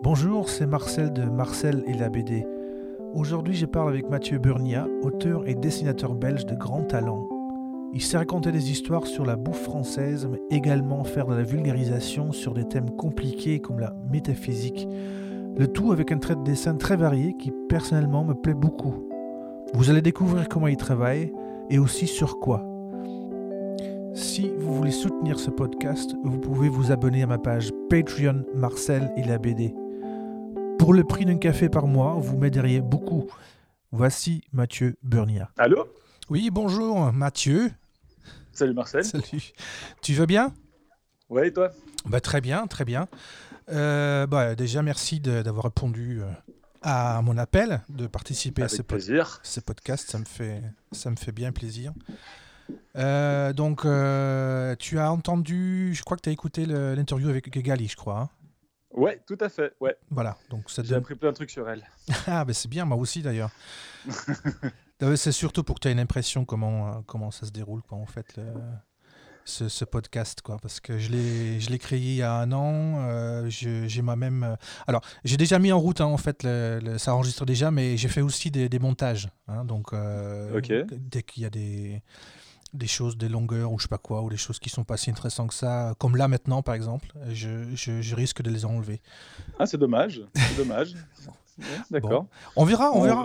Bonjour, c'est Marcel de Marcel et la BD. Aujourd'hui, je parle avec Mathieu Burnia, auteur et dessinateur belge de grand talent. Il sait raconter des histoires sur la bouffe française, mais également faire de la vulgarisation sur des thèmes compliqués comme la métaphysique. Le tout avec un trait de dessin très varié qui personnellement me plaît beaucoup. Vous allez découvrir comment il travaille et aussi sur quoi. Si vous voulez soutenir ce podcast, vous pouvez vous abonner à ma page Patreon Marcel et la BD. Pour le prix d'un café par mois, vous m'aideriez beaucoup. Voici Mathieu Burnia. Allô? Oui, bonjour Mathieu. Salut Marcel. Salut. Tu vas bien? Et toi? Bah, Très bien, très bien. Euh, bah, déjà, merci d'avoir répondu euh, à mon appel, de participer Avec à ce, plaisir. ce podcast. Ça me fait, ça me fait bien plaisir. Euh, donc, euh, tu as entendu, je crois que tu as écouté l'interview avec Gali, je crois. hein? Ouais, tout à fait. Ouais, voilà, donc ça j'ai donne... appris plein de trucs sur elle. Ah, ben c'est bien, moi aussi d'ailleurs. Mais c'est surtout pour que tu aies une impression comment, euh, comment ça se déroule quand on fait le, ce, ce podcast. Quoi, parce que je l'ai je l'ai créé il y a un an. euh, j'ai moi-même. euh, alors, j'ai déjà mis en route, hein, en fait, le- le- ça enregistre déjà, mais j'ai fait aussi des, des montages. hein, donc, euh, dès qu'il y a des, des choses, des longueurs ou je sais pas quoi, ou des choses qui sont pas si intéressantes que ça, comme là maintenant par exemple, je, je- je risque de les enlever. Ah, c'est dommage. C'est dommage. Ouais, D'accord. On verra, on verra.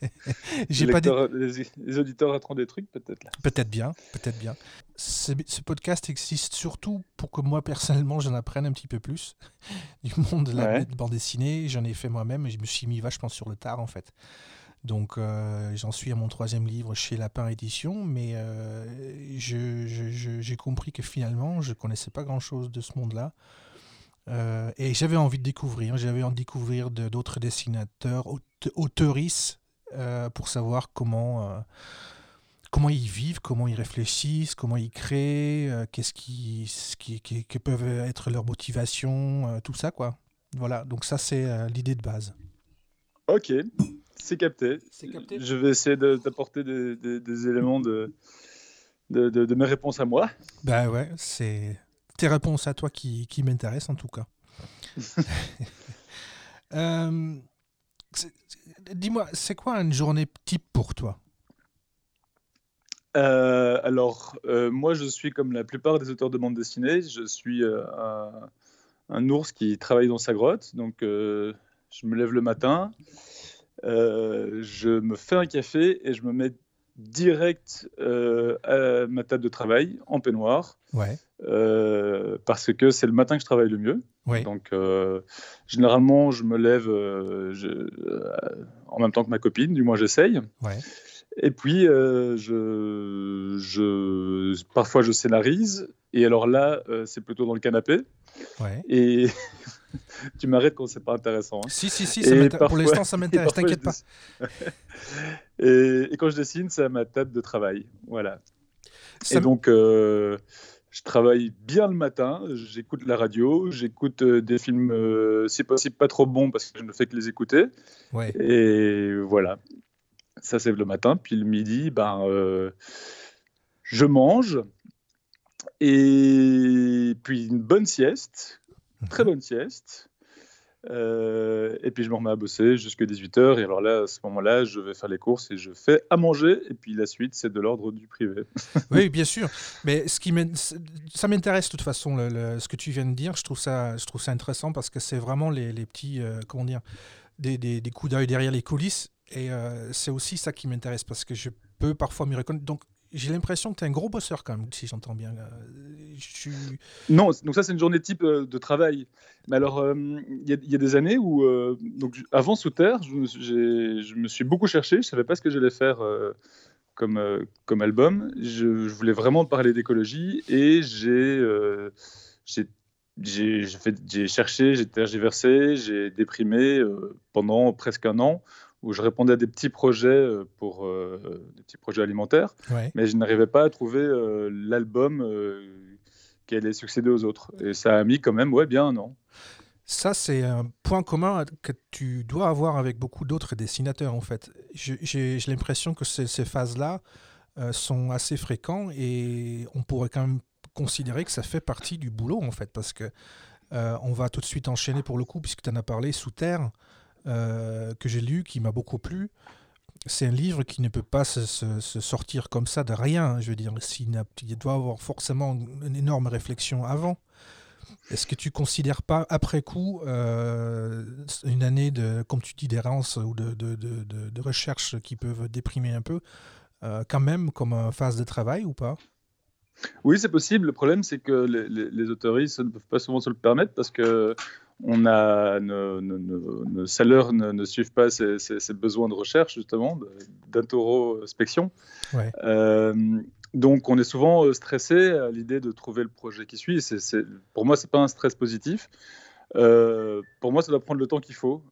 J'ai les, pas dit- les, les auditeurs attendent des trucs, peut-être là. Peut-être bien, peut-être bien. Ce, ce podcast existe surtout pour que moi, personnellement, j'en apprenne un petit peu plus du monde de la Ouais. bande dessinée. J'en ai fait moi-même et je me suis mis vachement sur le tard, en fait. Donc, euh, j'en suis à mon troisième livre chez Lapin Édition, mais euh, j'ai compris que finalement, je connaissais pas grand-chose de ce monde-là. Euh, et j'avais envie de découvrir, j'avais envie de découvrir d'autres dessinateurs, aute- auteuristes, pour savoir comment, comment ils vivent, comment ils réfléchissent, comment ils créent, qu'est-ce qui, qui, qui- peuvent être leurs motivations, tout ça, quoi. Voilà, donc ça, c'est l'idée de base. Ok, c'est capté. C'est capté. Je vais essayer de- d'apporter des, des- des éléments de, de, de- de mes réponses à moi. Ben ouais, c'est tes réponses à toi qui, qui m'intéressent en tout cas. Euh, Dis-moi, c'est quoi une journée type pour toi? Euh, alors, euh, moi, je suis comme la plupart des auteurs de bande dessinée. Je suis euh, un, un ours qui travaille dans sa grotte. Donc, euh, je me lève le matin, euh, je me fais un café et je me mets direct euh, à ma table de travail en peignoir Ouais, euh, parce que c'est le matin que je travaille le mieux. ouais, Donc, euh, généralement, je me lève je- en même temps que ma copine, du moins j'essaye. ouais. Et puis, je, je, parfois, je scénarise. Et alors là, c'est plutôt dans le canapé. Ouais. Et tu m'arrêtes quand c'est pas intéressant. hein. Si, si, si, ça m'intéresse. pour parfois- l'instant, ça m'intéresse, parfois, t'inquiète pas. et, et quand je dessine, c'est à ma table de travail. Voilà. Ça et donc, euh, je travaille bien le matin. J'écoute la radio. J'écoute euh, des films, euh, si possible, pas trop bons parce que je ne fais que les écouter. ouais. Et voilà, ça c'est le matin. Puis le midi, ben, euh, je mange. Et puis une bonne sieste, très bonne sieste. Euh, et puis je me remets à bosser jusqu'à 18h. Et alors là, à ce moment-là, je vais faire les courses et je fais à manger. Et puis la suite, c'est de l'ordre du privé. Oui, bien sûr. Mais ce qui ça m'intéresse de toute façon, le- le- ce que tu viens de dire. Je trouve ça, je trouve ça intéressant parce que c'est vraiment les, les petits, euh, comment dire, des, des- des coups d'œil derrière les coulisses. Et euh, c'est aussi ça qui m'intéresse parce que je peux parfois m'y reconnaître. Donc, j'ai l'impression que tu es un gros bosseur quand même, si j'entends bien. Non, donc ça c'est une journée type euh, de travail. Mais alors, euh, il y, a- des années où, euh, donc, avant Sous Terre, je me, suis- beaucoup cherché. Je savais pas ce que j'allais faire comme, comme album. Je, voulais vraiment parler d'écologie et j'ai j'ai- cherché, j'ai tergiversé, j'ai déprimé pendant presque un an où je répondais à des petits projets euh, pour euh, des petits projets alimentaires Ouais. mais je n'arrivais pas à trouver euh, l'album euh, qui allait succéder aux autres. Et ça a mis quand même, ouais, bien un an. Ça, c'est un point commun que tu dois avoir avec beaucoup d'autres dessinateurs, en fait. J'ai l'impression que ces, ces phases-là sont assez fréquents et on pourrait quand même considérer que ça fait partie du boulot, en fait, parce que on va tout de suite enchaîner pour le coup, puisque tu en as parlé, Sous Terre, que j'ai lu, qui m'a beaucoup plu c'est un livre qui ne peut pas se, sortir comme ça de rien. Je veux dire, il doit avoir forcément une énorme réflexion avant. Est-ce que tu considères pas, après coup, euh, une année de, comme tu dis, d'errance ou de, de, de, recherche qui peuvent déprimer un peu, euh, quand même comme phase de travail ou pas? Oui, c'est possible. Le problème, c'est que les, les, les autoristes ne peuvent pas souvent se le permettre parce que on a, nos, salaires ne, suivent pas ces, besoins de recherche, justement, d'introspection. Euh, donc, on est souvent euh, stressé à l'idée de trouver le projet qui suit. pour moi, ce n'est pas un stress positif. Euh, pour moi, ça doit prendre le temps qu'il faut.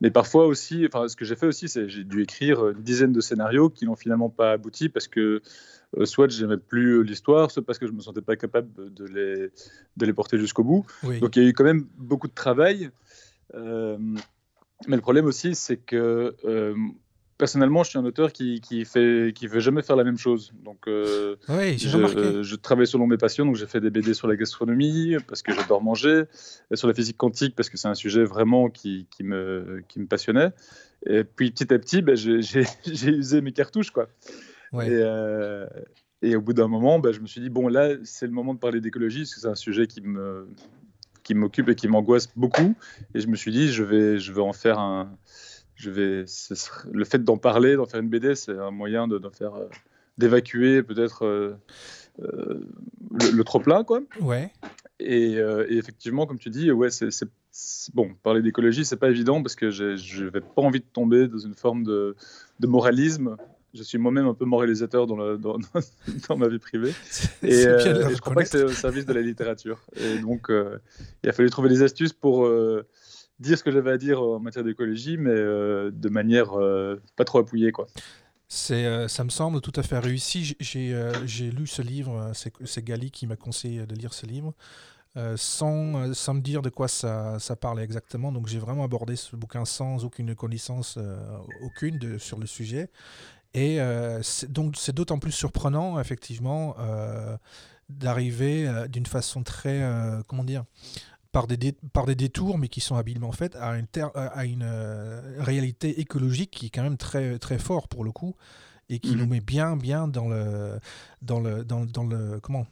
Mais parfois aussi, enfin, ce que j'ai fait aussi, c'est j'ai dû écrire une dizaine de scénarios qui n'ont finalement pas abouti parce que euh, soit je n'aimais plus l'histoire, soit parce que je me sentais pas capable de les, de les porter jusqu'au bout. Donc il y a eu quand même beaucoup de travail. Euh, mais le problème aussi, c'est que euh, personnellement, je suis un auteur qui qui fait qui veut jamais faire la même chose. Donc, oui, je, je, travaille selon mes passions. Donc, j'ai fait des BD sur la gastronomie parce que j'adore manger, et sur la physique quantique parce que c'est un sujet vraiment qui, qui, me qui me passionnait. Et puis petit à petit, ben, j'ai usé mes cartouches, quoi. Euh, et, au bout d'un moment, bah, je me suis dit, bon, là, c'est le moment de parler d'écologie, parce que c'est un sujet qui me qui m'occupe et qui m'angoisse beaucoup. Et je me suis dit, je vais, je vais en faire un. Je vais, le fait d'en parler, d'en faire une BD, c'est un moyen de, faire, euh, d'évacuer peut-être euh, le, trop plein, quoi. Ouais. Et, effectivement, comme tu dis, ouais, c'est bon. Parler d'écologie, c'est pas évident parce que je n'avais pas envie de tomber dans une forme de, de moralisme je suis moi-même un peu moralisateur dans, dans, dans, ma vie privée. Et, euh, je crois pas que c'est au service de la littérature. Et donc, euh, il a fallu trouver des astuces pour euh, dire ce que j'avais à dire en matière d'écologie, mais de manière pas trop appuyée. Quoi. C'est, ça me semble tout à fait réussi. J'ai, lu ce livre, c'est, Gali qui m'a conseillé de lire ce livre. sans, sans me dire de quoi ça, ça parlait exactement. Donc j'ai vraiment abordé ce bouquin sans aucune connaissance aucune de, sur le sujet. Et euh, donc c'est d'autant plus surprenant, effectivement, euh, d'arriver euh, d'une façon très, comment dire, par des, par des détours, mais qui sont habilement faits, à une, à une réalité écologique qui est quand même très, très fort pour le coup, et qui mmh nous met bien, bien dans le, dans le, dans, dans le, comment,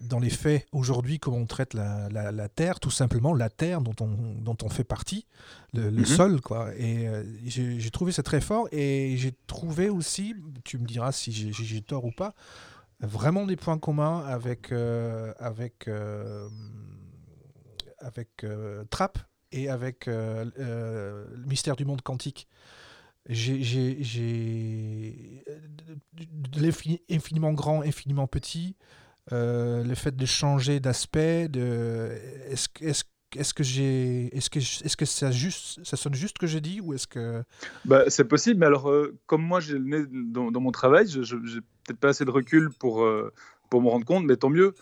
dans les faits, aujourd'hui, comment on traite la, terre, tout simplement la terre dont on, dont on fait partie, le, mhm. sol, quoi. Et euh, j'ai trouvé ça très fort. Et j'ai trouvé aussi, tu me diras si j'ai tort ou pas, vraiment des points communs avec, euh, avec, euh, avec Trapp et avec le mystère du monde quantique. J'ai infiniment grand, infiniment petit. Euh, le fait de changer d'aspect, de est-ce est est-ce que j'ai est-ce que est-ce que ça juste ça sonne juste que je dis ou est-ce que bah, c'est possible mais alors euh, comme moi j'ai le nez dans, mon travail je j'ai peut-être pas assez de recul pour euh, pour me rendre compte mais tant mieux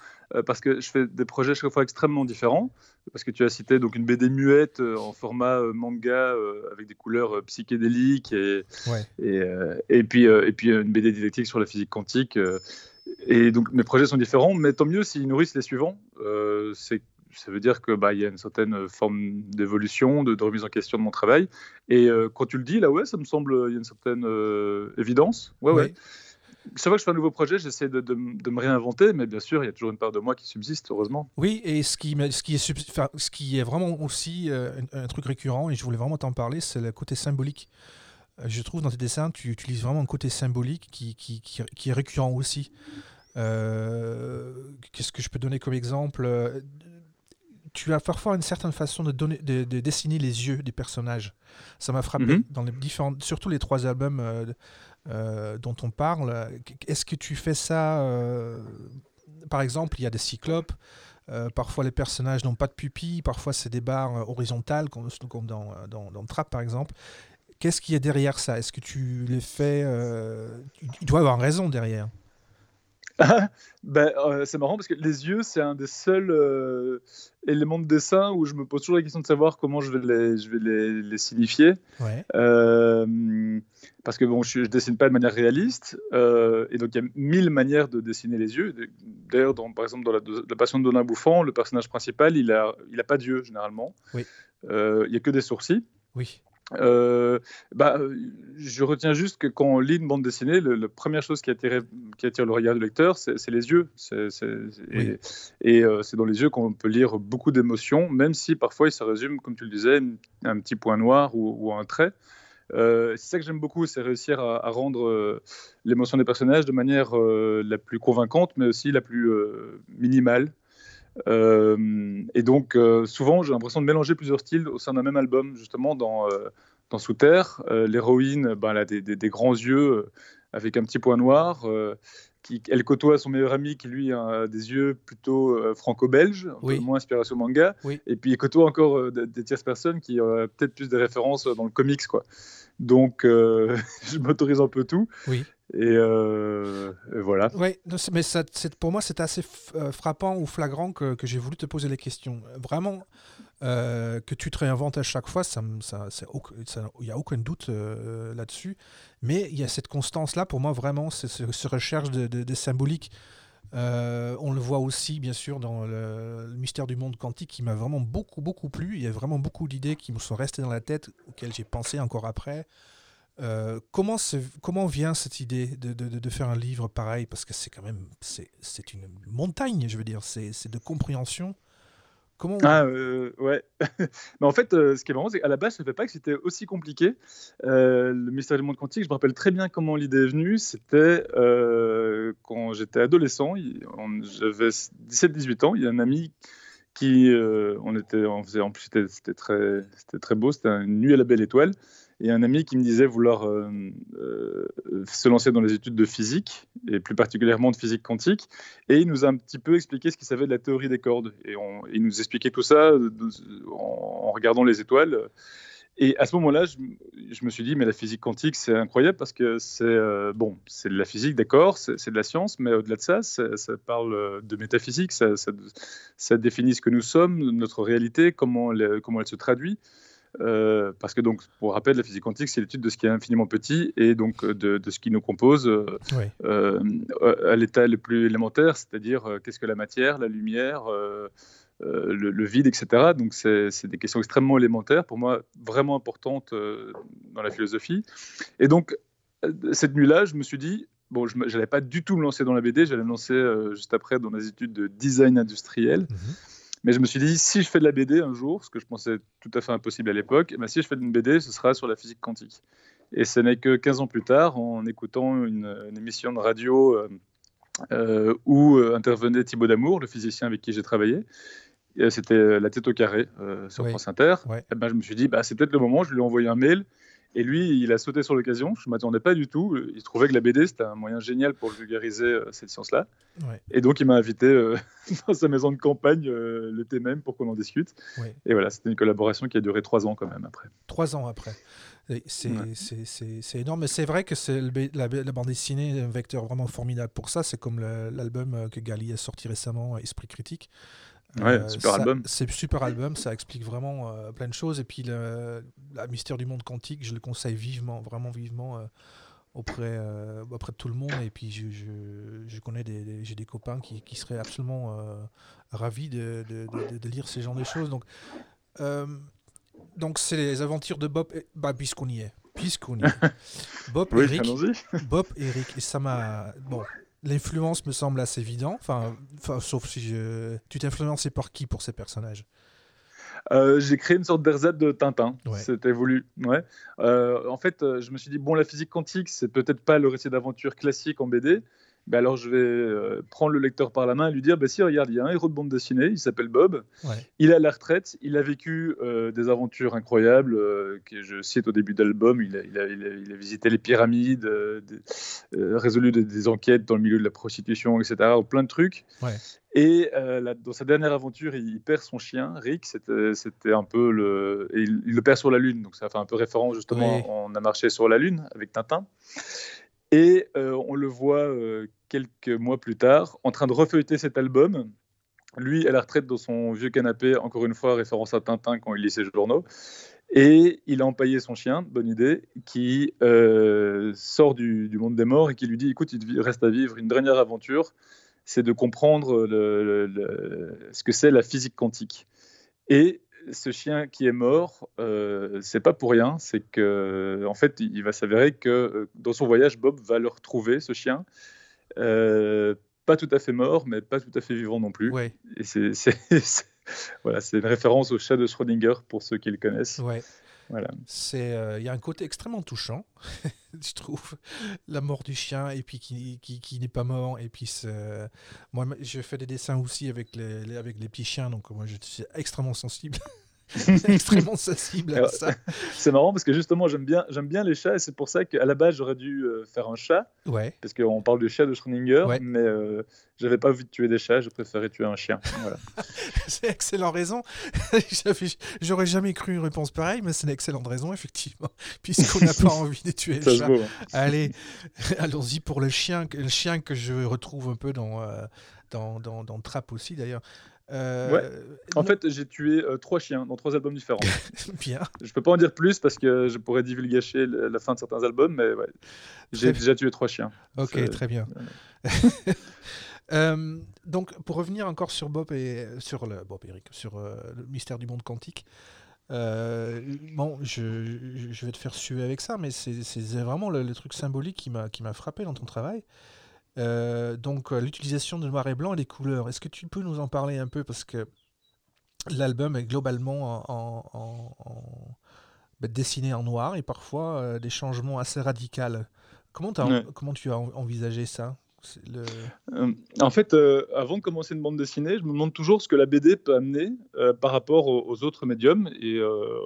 parce que je fais des projets chaque fois extrêmement différents parce que tu as cité donc une BD muette en format manga avec des couleurs psychédéliques et et, et puis et puis une BD didactique sur la physique quantique et donc mes projets sont différents, mais tant mieux s'ils nourrissent les suivants. Euh, ça veut dire qu'il bah, y a une certaine forme d'évolution, de, remise en question de mon travail. Et euh, quand tu le dis, là, ouais, ça me semble, il y a une certaine euh, évidence. Ouais, ouais. C'est vrai que je fais un nouveau projet, j'essaie de, de, me réinventer, mais bien sûr, il y a toujours une part de moi qui subsiste, heureusement. Oui, et ce qui, ce qui, est, ce qui est vraiment aussi un, truc récurrent, et je voulais vraiment t'en parler, c'est le côté symbolique. Je trouve dans tes dessins, tu utilises vraiment un côté symbolique qui, qui, qui est récurrent aussi. Euh, qu'est-ce que je peux donner comme exemple tu as parfois une certaine façon de, donner, de, dessiner les yeux des personnages. Ça m'a frappé mhm. dans les différents, surtout les trois albums euh, euh, dont on parle. Est-ce que tu fais ça Par exemple, il y a des cyclopes. parfois, les personnages n'ont pas de pupilles. Parfois, c'est des barres horizontales, comme, dans, dans, dans Trap, par exemple. Qu'est-ce qui est derrière ça? Est-ce que tu les fais Il doit avoir raison derrière. ben, euh, c'est marrant parce que les yeux, c'est un des seuls euh, éléments de dessin où je me pose toujours la question de savoir comment je vais les, je vais les, les signifier. Euh, parce que bon, je, ne dessine pas de manière réaliste, et donc il y a mille manières de dessiner les yeux. D'ailleurs, par exemple, dans la, la Passion de Donald Bouffant, le personnage principal, il a, il a pas d'yeux généralement. Oui. il y a que des sourcils. Oui. Euh, bah, je retiens juste que quand on lit une bande dessinée, la première chose qui attire, qui attire le regard du lecteur, c'est les yeux. Et, euh, c'est dans les yeux qu'on peut lire beaucoup d'émotions, même si parfois il se résume, comme tu le disais, un petit point noir ou, un trait. Euh, c'est ça que j'aime beaucoup, c'est réussir à, à rendre l'émotion des personnages de manière la plus convaincante, mais aussi la plus minimale. Euh, et donc, euh, souvent, j'ai l'impression de mélanger plusieurs styles au sein d'un même album, justement, dans, euh, dans Sous Terre. L'héroïne, ben, elle a des, des, grands yeux avec un petit point noir. Qui, elle côtoie son meilleur ami qui lui a des yeux plutôt franco-belges, moins inspiration manga, et puis il côtoie encore des, tierces personnes qui ont peut-être plus des références dans le comics. Quoi. Donc je m'autorise un peu tout. Oui. Euh, et, voilà. Oui, mais pour moi, c'est assez euh, frappant ou flagrant que, j'ai voulu te poser les questions. Vraiment, euh, que tu te réinventes à chaque fois, il n'y a aucun doute là-dessus. Mais il y a cette constance-là, pour moi, vraiment, c'est ce, recherche de, de, symbolique. on le voit aussi, bien sûr, dans le mystère du monde quantique, qui m'a vraiment beaucoup, beaucoup plu. Il y a vraiment beaucoup d'idées qui me sont restées dans la tête, auxquelles j'ai pensé encore après. Euh, comment, comment vient cette idée de, de, de, faire un livre pareil? Parce que c'est quand même c'est une montagne, je veux dire, c'est de compréhension. Comment Ah euh, ouais. Mais en fait, euh, ce qui est marrant, c'est qu'à la base, je ne savais pas que c'était aussi compliqué. le mystère du monde quantique, je me rappelle très bien comment l'idée est venue. C'était quand j'étais adolescent, j'avais 17-18 ans. Il y a un ami qui, on était, on faisait, en plus c'était très, très beau. C'était une nuit à la belle étoile et un ami qui me disait vouloir euh, euh, se lancer dans les études de physique, et plus particulièrement de physique quantique. Et il nous a un petit peu expliqué ce qu'il savait de la théorie des cordes. Et il nous expliquait tout ça en, regardant les étoiles. Et à ce moment-là, je, me suis dit, mais la physique quantique, c'est incroyable parce que c'est euh, bon, c'est de la physique, d'accord, c'est de la science, mais au-delà de ça, ça, parle de métaphysique, ça, définit ce que nous sommes, notre réalité, comment elle se traduit. Euh, parce que donc, pour rappel, la physique quantique, c'est l'étude de ce qui est infiniment petit et donc euh, de, ce qui nous compose euh, à l'état le plus élémentaire, c'est-à-dire qu'est-ce que la matière, la lumière, le, vide, etc. Donc, c'est des questions extrêmement élémentaires, pour moi, vraiment importantes dans la philosophie. Et donc, cette nuit-là, je me suis dit, bon, je n'allais pas du tout me lancer dans la BD, j'allais me lancer juste après dans les études de design industriel. Mhm. Mais je me suis dit, si je fais de la BD un jour, ce que je pensais tout à fait impossible à l'époque, eh ben, si je fais une BD, ce sera sur la physique quantique. Et ce n'est que 15 ans plus tard, en écoutant une, émission de radio euh, euh, où euh, intervenait Thibaut Damour, le physicien avec qui j'ai travaillé, c'était La tête au carré sur France Inter, eh ben, je me suis dit, bah, c'est peut-être le moment, je lui ai envoyé un mail et lui, il a sauté sur l'occasion. Je ne m'attendais pas du tout. Il trouvait que la BD, c'était un moyen génial pour vulgariser euh, cette science-là. Et donc, il m'a invité euh, dans sa maison de campagne euh, l'été même pour qu'on en discute. Et voilà, c'était une collaboration qui a duré trois ans quand même après. Trois ans après. C'est énorme, mais c'est vrai que la, la, bande dessinée est un vecteur vraiment formidable pour ça. C'est comme l'album que Gali a sorti récemment, Esprit critique. Ouais, euh, super album. C'est super album, ça explique vraiment euh, plein de choses. Et puis, le, la Mystère du monde quantique, je le conseille vivement, vraiment vivement. Euh, auprès, auprès de tout le monde. Et puis, je, je, je connais des, j'ai des copains qui, qui seraient absolument ravis de, de, de, lire ces genres de choses. Donc, donc c'est les aventures de Bob, bah, puisqu'on y est. Puisqu'on y est. Bob, oui, Eric, Bob, Eric. Et ça m'a. Bon, l'influence me semble assez évident. Enfin, sauf si je... tu t'es influencé par qui pour ces personnages? Euh, j'ai créé une sorte d'ersatz de Tintin. C'était voulu. Ouais. Euh, en fait, euh, je me suis dit bon, la physique quantique, c'est peut-être pas le récit d'aventure classique en BD, ben alors je vais euh, prendre le lecteur par la main et lui dire bah, si, regarde, il y a un héros de bande dessinée, il s'appelle Bob, il est à la retraite, il a vécu euh, des aventures incroyables, euh, que je cite au début il a, il, a, il, a, visité les pyramides, résolu des, enquêtes dans le milieu de la prostitution, etc., plein de trucs. Et dans sa dernière aventure, il, perd son chien, Rick, c'était un peu le. il, le perd sur la Lune, donc ça fait un peu référence justement, on a marché sur la Lune avec Tintin. Et on le voit quelques mois plus tard en train de refeuilleter cet album. Lui, à la retraite dans son vieux canapé, encore une fois, référence à Tintin quand il lit ses journaux. Et il a empaillé son chien, bonne idée, qui sort du, monde des morts et qui lui dit écoute, il reste à vivre une dernière aventure, c'est de comprendre ce que c'est la physique quantique. Et ce chien qui est mort, euh, c'est pas pour rien, c'est que en fait, il va s'avérer que euh, dans son voyage, Bob va le retrouver, ce chien, euh, pas tout à fait mort, mais pas tout à fait vivant non plus. Ouais. Et c'est voilà, c'est une référence au chat de Schrödinger pour ceux qui le connaissent. Ouais. C'est, il y a un côté extrêmement touchant, je trouve, la mort du chien et puis qui, qui, qui n'est pas mort et puis moi je fais des dessins aussi avec les, avec les petits chiens donc moi je suis extrêmement sensible extrêmement sensible à ça. C'est marrant parce que justement, j'aime bien, j'aime bien les chats et c'est pour ça qu'à la base, j'aurais dû euh, faire un chat. Ouais. Parce qu'on parle de chat de Schrödinger, mais euh, j'avais pas envie de tuer des chats, j'ai préféré tuer un chien. Voilà. c'est excellente raison. j'aurais jamais cru une réponse pareille, mais c'est une excellente raison, effectivement, puisqu'on n'a pas envie de tuer le chat. Hein. Allez, allons-y pour le chien, le chien que je retrouve un peu dans, euh, dans, dans, dans Trap aussi, d'ailleurs. Euh, ouais. En fait, j'ai tué euh, trois chiens dans trois albums différents. Bien. Je peux pas en dire plus parce que je pourrais divulgacher la fin de certains albums, mais ouais, j'ai déjà tué trois chiens. Ok, très bien. Euh, donc, pour revenir encore sur Bob et sur le Bob Eric, sur le mystère du monde quantique. bon, je, je, vais te faire suer avec ça, mais c'est vraiment le, le, truc symbolique qui m'a frappé dans ton travail. Euh, donc euh, l'utilisation de noir et blanc et les couleurs. Est-ce que tu peux nous en parler un peu? Parce que l'album est globalement en, bah, dessiné en noir et parfois euh, des changements assez radicaux. Comment, comment tu as envisagé ça? En fait, avant de commencer une bande dessinée, je me demande toujours ce que la BD peut amener par rapport aux, autres médiums, et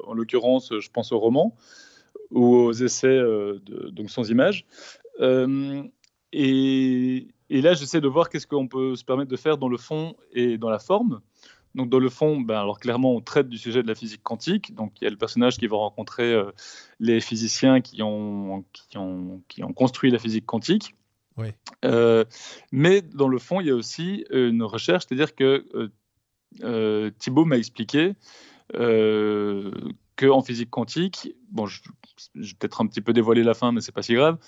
en l'occurrence, je pense aux romans ou aux essais donc sans images. Et, là, j'essaie de voir qu'est-ce qu'on peut se permettre de faire dans le fond et dans la forme. Donc, dans le fond, ben, alors clairement, on traite du sujet de la physique quantique. Donc, il y a le personnage qui va rencontrer euh, les physiciens qui ont, qui, ont, qui ont construit la physique quantique. Oui. Euh, mais dans le fond, il y a aussi une recherche, c'est-à-dire que euh, Thibault m'a expliqué qu'en physique quantique, bon, je, je vais peut-être un petit peu dévoiler la fin, mais c'est pas si grave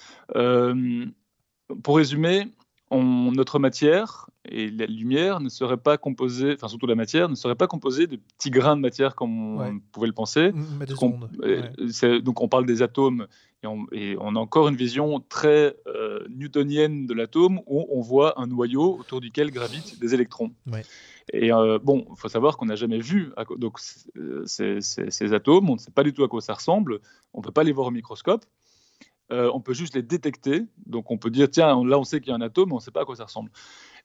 pour résumer, notre matière et la lumière ne serait pas composée, enfin surtout la matière, ne serait pas composée de petits grains de matière comme on pouvait le penser. Mais des ondes. Donc on parle des atomes et on, a encore une vision très euh, newtonienne de l'atome où on voit un noyau autour duquel gravitent des électrons. Et euh, bon, il faut savoir qu'on n'a jamais vu donc, ces, ces, atomes, on ne sait pas du tout à quoi ça ressemble, on ne peut pas les voir au microscope. Euh, on peut juste les détecter. Donc on peut dire, tiens, là on sait qu'il y a un atome, mais on ne sait pas à quoi ça ressemble.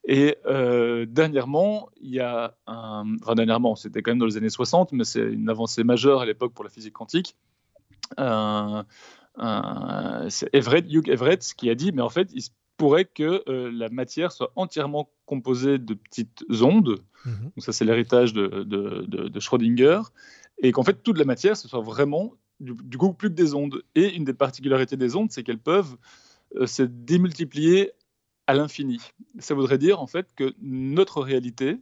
Et euh, dernièrement, il y a un... Enfin dernièrement, c'était quand même dans les années 60, mais c'est une avancée majeure à l'époque pour la physique quantique. c'est Everett, Hugh Everett qui a dit, mais en fait, il se pourrait que euh, la matière soit entièrement composée de petites ondes. Mhm. Donc ça, c'est l'héritage de, de, de Schrödinger. Et qu'en fait, toute la matière, ce soit vraiment du, coup plus que des ondes. Et une des particularités des ondes, c'est qu'elles peuvent euh, se démultiplier à l'infini. Ça voudrait dire en fait que notre réalité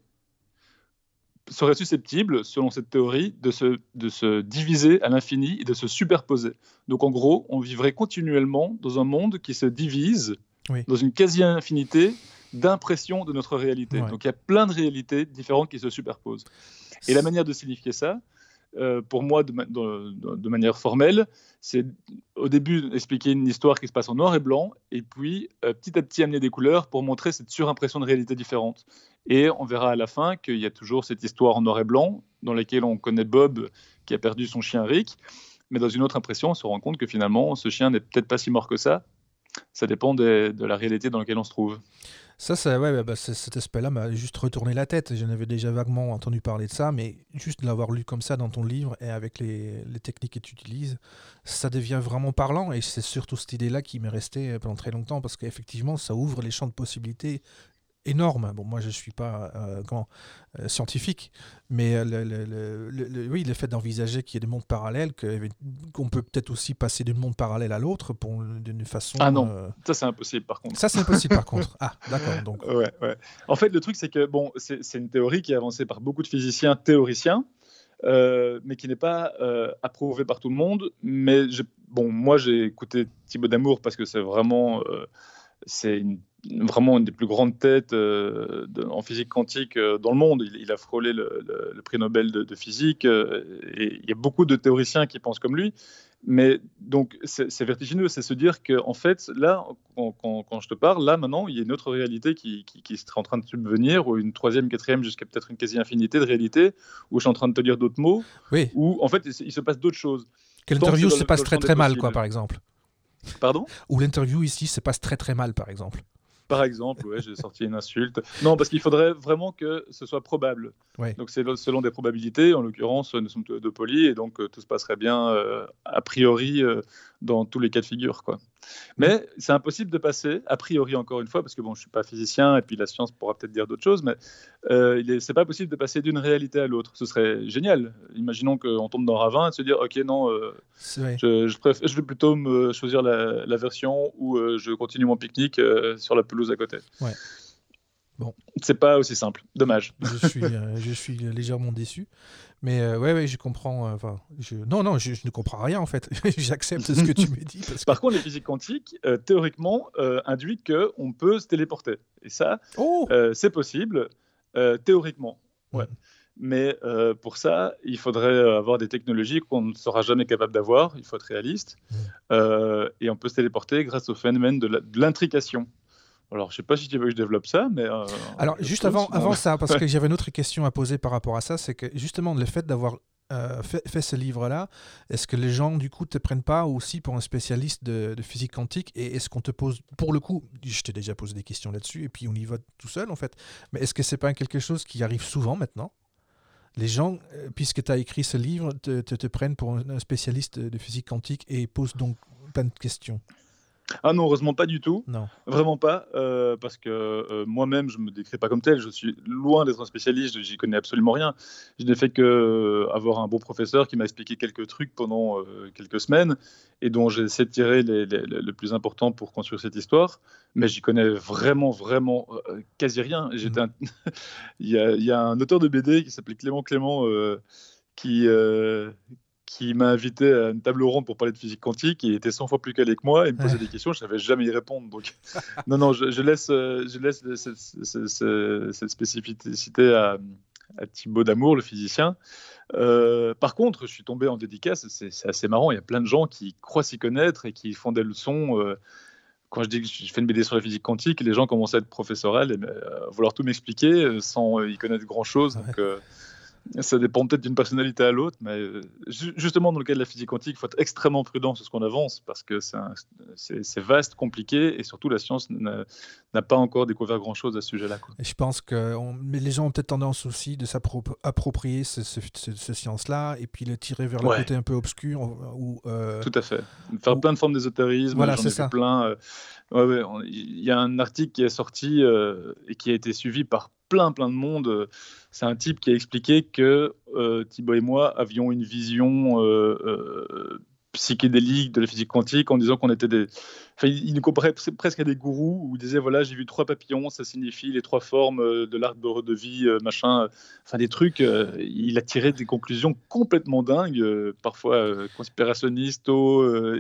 serait susceptible, selon cette théorie, de se, de se diviser à l'infini et de se superposer. Donc en gros, on vivrait continuellement dans un monde qui se divise dans une quasi-infinité d'impressions de notre réalité. Donc il y a plein de réalités différentes qui se superposent. Et la manière de signifier ça, euh, pour moi, de, manière formelle, c'est au début expliquer une histoire qui se passe en noir et blanc, et puis euh, petit à petit amener des couleurs pour montrer cette surimpression de réalité différente. Et on verra à la fin qu'il y a toujours cette histoire en noir et blanc, dans laquelle on connaît Bob qui a perdu son chien Rick, mais dans une autre impression, on se rend compte que finalement, ce chien n'est peut-être pas si mort que ça. Ça dépend de la réalité dans laquelle on se trouve. Ça, ça ouais, bah, bah cet aspect-là m'a juste retourné la tête. J'en avais déjà vaguement entendu parler de ça, mais juste de l'avoir lu comme ça dans ton livre et avec les, les techniques que tu utilises, ça devient vraiment parlant. Et c'est surtout cette idée-là qui m'est restée pendant très longtemps, parce qu'effectivement, ça ouvre les champs de possibilités énorme. Bon, moi, je ne suis pas scientifique, mais le, oui, le fait d'envisager qu'il y ait des mondes parallèles, qu'on peut peut-être aussi passer d'une monde parallèle à l'autre d'une façon. Ah non, ça c'est impossible par contre. Ça c'est impossible par contre. Ah, d'accord. Donc. Ouais, ouais. En fait, le truc c'est que bon, c'est une théorie qui est avancée par beaucoup de physiciens théoriciens. Euh, mais qui n'est pas euh, approuvé par tout le monde. Mais bon, moi, j'ai écouté Thibaut Damour parce que c'est vraiment, euh, c'est vraiment une des plus grandes têtes en physique quantique dans le monde. Il, a frôlé le, prix Nobel de, de physique et il y a beaucoup de théoriciens qui pensent comme lui. Mais donc, c'est vertigineux, c'est se dire que en fait, là, quand, je te parle, là, maintenant, il y a une autre réalité qui, qui, serait en train de subvenir, ou une troisième, quatrième, jusqu'à peut-être une quasi-infinité de réalité, où je suis en train de te dire d'autres mots, oui. où en fait, il, se passe d'autres choses. Que l'interview se passe très très mal, quoi, par exemple. Pardon? Ou l'interview ici se passe très très mal, par exemple. Par exemple, ouais, j'ai sorti une insulte. Non, parce qu'il faudrait vraiment que ce soit probable. Donc c'est selon des probabilités. En l'occurrence, nous sommes deux polis et donc euh, tout se passerait bien euh, a priori euh, dans tous les cas de figure, quoi. Mais c'est impossible de passer, a priori encore une fois, parce que bon, je suis pas physicien et puis la science pourra peut-être dire d'autres choses, mais euh, c'est pas possible de passer d'une réalité à l'autre. Ce serait génial. Imaginons qu'on tombe dans ravin et se dire, ok, non, je, je, vais plutôt me choisir la, version où je continue mon pique-nique sur la pelouse à côté. Ouais. Bon. C'est pas aussi simple. Dommage. Je suis, je suis légèrement déçu. Mais euh, ouais, ouais, je comprends. Euh, je... Non, non, je, ne comprends rien en fait. J'accepte ce que tu me dis. Par contre, les physiques quantiques, euh, théoriquement, induisent qu'on peut se téléporter. Et ça, oh c'est possible, théoriquement. Ouais. Mm. Mais pour ça, il faudrait avoir des technologies qu'on ne sera jamais capable d'avoir. Il faut être réaliste. Mm. et on peut se téléporter grâce au phénomène de l'intrication. Alors, je sais pas si tu veux que je développe ça, mais. Euh, Alors, juste avant, avant ça, parce que j'avais une autre question à poser par rapport à ça, c'est que justement, le fait d'avoir euh, fait, ce livre-là, est-ce que les gens, du coup, te prennent pas aussi pour un spécialiste de, physique quantique? Et est-ce qu'on te pose, pour le coup, je t'ai déjà posé des questions là-dessus, et puis on y va tout seul, en fait, mais est-ce que c'est pas quelque chose qui arrive souvent maintenant? Les gens, euh, puisque tu as écrit ce livre, te, te, te, prennent pour un spécialiste de physique quantique et posent donc plein de questions. Ah non, heureusement pas du tout. Non. Vraiment pas, euh, parce que euh, moi-même, je me décris pas comme tel. Je suis loin d'être un spécialiste, j'y connais absolument rien. Je n'ai fait que euh, avoir un bon professeur qui m'a expliqué quelques trucs pendant quelques semaines et dont j'ai essayé de tirer les, le plus important pour construire cette histoire. Mais j'y connais vraiment, vraiment quasi rien. Mmh. il, y a, il, y a, un auteur de BD qui s'appelait Clément Clément qui qui m'a invité à une table ronde pour parler de physique quantique. Il était 100 fois plus calé que moi et me posait des questions. Je ne savais jamais y répondre. Donc, non, non, je, laisse, je laisse cette, spécificité à, à Thibaut Damour, le physicien. Euh, par contre, je suis tombé en dédicace. C'est assez marrant. Il y a plein de gens qui croient s'y connaître et qui font des leçons. Euh, quand je dis que je fais une BD sur la physique quantique, les gens commencent à être professorales et euh, à vouloir tout m'expliquer sans y connaître grand chose. Donc, ça dépend peut-être d'une personnalité à l'autre, mais euh, justement dans le cas de la physique quantique, il faut être extrêmement prudent sur ce qu'on avance parce que c'est vaste, compliqué et surtout la science n'a pas encore découvert grand-chose à ce sujet-là. Je pense que les gens ont peut-être tendance aussi de s'approprier ce, ce, science-là et puis le tirer vers le côté un peu obscur. Ou, euh, Tout à fait. Faire plein de formes d'ésotérisme. Voilà, c'est ça. Plein. Euh, il y a un article qui est sorti et qui a été suivi par plein, plein de monde. C'est un type qui a expliqué que euh, Thibaut et moi avions une vision euh, euh, psychédélique de la physique quantique en disant qu'on était des. Enfin, il nous comparait presque à des gourous où il disait voilà, j'ai vu trois papillons, ça signifie les trois formes de l'arbre de vie, machin. Enfin, des trucs. il a tiré des conclusions complètement dingues, parfois conspirationnistes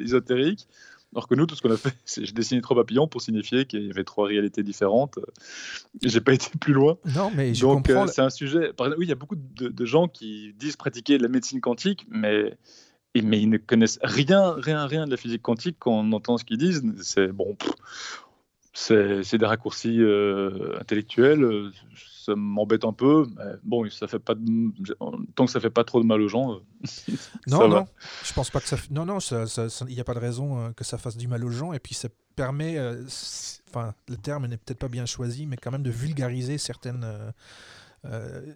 ésotériques. Alors que nous, tout ce qu'on a fait, c'est j'ai dessiné trois papillons pour signifier qu'il y avait trois réalités différentes. J'ai pas été plus loin. Non, mais je Donc, comprends. Euh, c'est un sujet. Par exemple, oui, il y a beaucoup de, gens qui disent pratiquer la médecine quantique, mais mais ils ne connaissent rien, rien, rien de la physique quantique quand on entend ce qu'ils disent. C'est bon, c'est des raccourcis euh, intellectuels ça m'embête un peu. Bon, ça fait pas tant que ça fait pas trop de mal aux gens. Euh, non, non, je pense pas que ça. Non, non, il n'y a pas de raison euh, que ça fasse du mal aux gens. Et puis ça permet, euh, enfin, le terme n'est peut-être pas bien choisi, mais quand même de vulgariser certaines.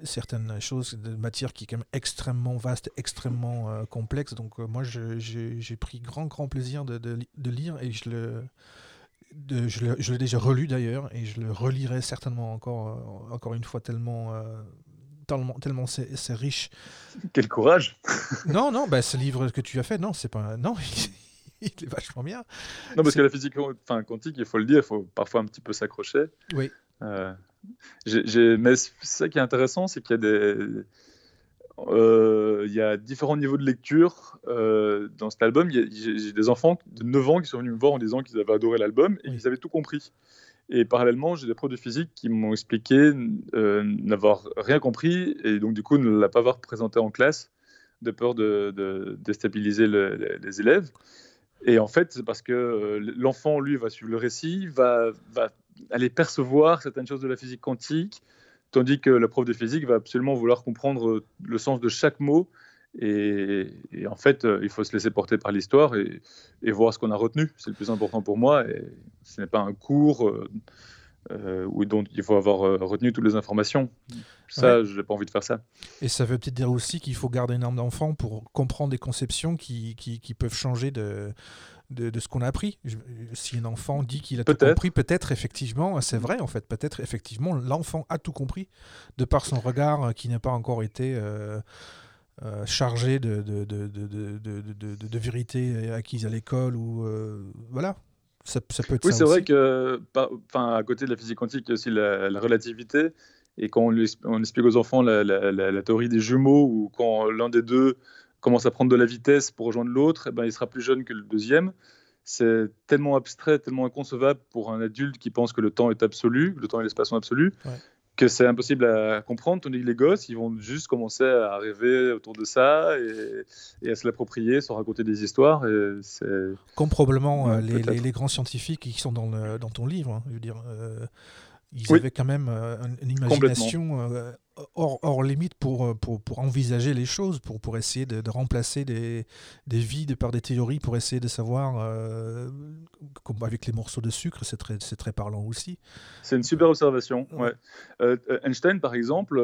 certaines choses de matière qui est quand même extrêmement vaste, extrêmement complexe. Donc moi, j'ai pris grand, grand plaisir de, de, lire et je le, je l'ai déjà relu d'ailleurs, et je le relirai certainement encore, encore une fois, tellement, tellement, tellement c'est riche. Quel courage Non, non, bah, ce livre que tu as fait, non, c'est pas... Non, il est vachement bien. Non, parce que la physique enfin, quantique, il faut le dire, il faut parfois un petit peu s'accrocher. Oui. Euh, mais ça qui est intéressant, c'est qu'il y a des... Euh, il y a différents niveaux de lecture euh, dans cet album. J'ai des enfants de 9 ans qui sont venus me voir en disant qu'ils avaient adoré l'album et qu'ils avaient tout compris. Et parallèlement, j'ai des profs de physique qui m'ont expliqué n'avoir rien compris et donc du coup ne l'a pas avoir présenté en classe de peur de, déstabiliser les élèves. Et en fait, c'est parce que euh, l'enfant, lui, va suivre le récit, va, va aller percevoir certaines choses de la physique quantique, tandis que la prof de physique va absolument vouloir comprendre euh, le sens de chaque mot. Et, en fait, euh, il faut se laisser porter par l'histoire et, voir ce qu'on a retenu. C'est le plus important pour moi. Et ce n'est pas un cours euh, où il faut avoir retenu toutes les informations. Ça, je n'ai pas envie de faire ça. Et ça veut peut-être dire aussi qu'il faut garder une arme d'enfant pour comprendre des conceptions qui, qui, qui peuvent changer de, de, de ce qu'on a appris. si un enfant dit qu'il a tout compris, peut-être effectivement, c'est vrai en fait, peut-être effectivement l'enfant a tout compris de par son regard euh, qui n'a pas encore été euh, euh, chargé de, de, de, vérité acquise à l'école ou voilà. Ça, ça, peut être oui, c'est vrai que, enfin, à côté de la physique quantique, il y a aussi la, la relativité. Et quand on, on explique aux enfants la, théorie des jumeaux, ou quand l'un des deux commence à prendre de la vitesse pour rejoindre l'autre, eh ben, il sera plus jeune que le deuxième. C'est tellement abstrait, tellement inconcevable pour un adulte qui pense que le temps est absolu, le temps et l'espace sont absolus, que c'est impossible à comprendre. Tandis que les gosses, ils vont juste commencer à rêver autour de ça et, à se l'approprier, se raconter des histoires. Et Comme probablement euh, les, grands scientifiques qui sont dans, le, dans ton livre. Hein, je veux dire, euh, ils avaient quand même euh, une imagination hors, hors, limite pour, euh, pour, pour, envisager les choses, pour, pour essayer de, remplacer des, des vides par des théories, pour essayer de savoir, comme avec les morceaux de sucre, c'est très, très parlant aussi. C'est une super observation. Ouais. Einstein, par exemple,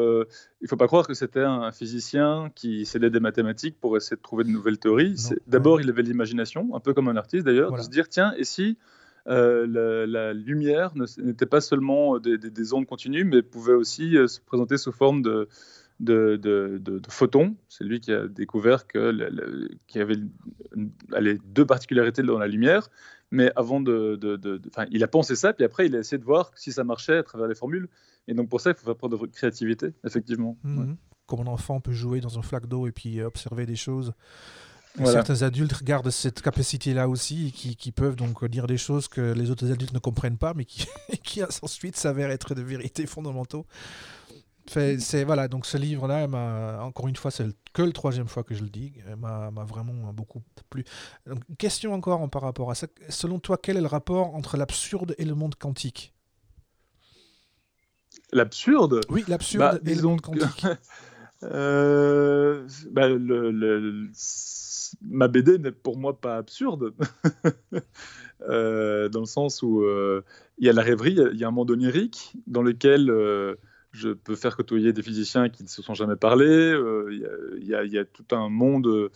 il ne faut pas croire que c'était un physicien qui s'aidait des mathématiques pour essayer de trouver de nouvelles théories. D'abord, il avait l'imagination, un peu comme un artiste d'ailleurs, de se dire, tiens, et si euh, la, lumière n'était pas seulement des, ondes continues, mais pouvait aussi euh, se présenter sous forme de, de, photons. C'est lui qui a découvert qu'il y avait les deux particularités dans la lumière. Mais avant de, il a pensé ça, puis après il a essayé de voir si ça marchait à travers les formules. Et donc pour ça, il faut faire preuve de créativité, effectivement. Mhm. Comme un enfant peut jouer dans un flaque d'eau et puis observer des choses Certains adultes gardent cette capacité-là aussi, qui, qui, peuvent donc dire des choses que les autres adultes ne comprennent pas, mais qui, qui ensuite s'avèrent être de vérités fondamentaux. C'est voilà, donc ce livre-là, encore une fois, c'est que le troisième fois que je le dis, m'a vraiment beaucoup plu. Donc, question encore par rapport à ça. Selon toi, quel est le rapport entre l'absurde et le monde quantique? L'absurde? Oui, l'absurde bah, et le monde quantique. euh, bah, le ma BD n'est pour moi pas absurde, euh, dans le sens où euh, il y a la rêverie, il y, a un monde onirique dans lequel euh, je peux faire côtoyer des physiciens qui ne se sont jamais parlé, il y, a tout un monde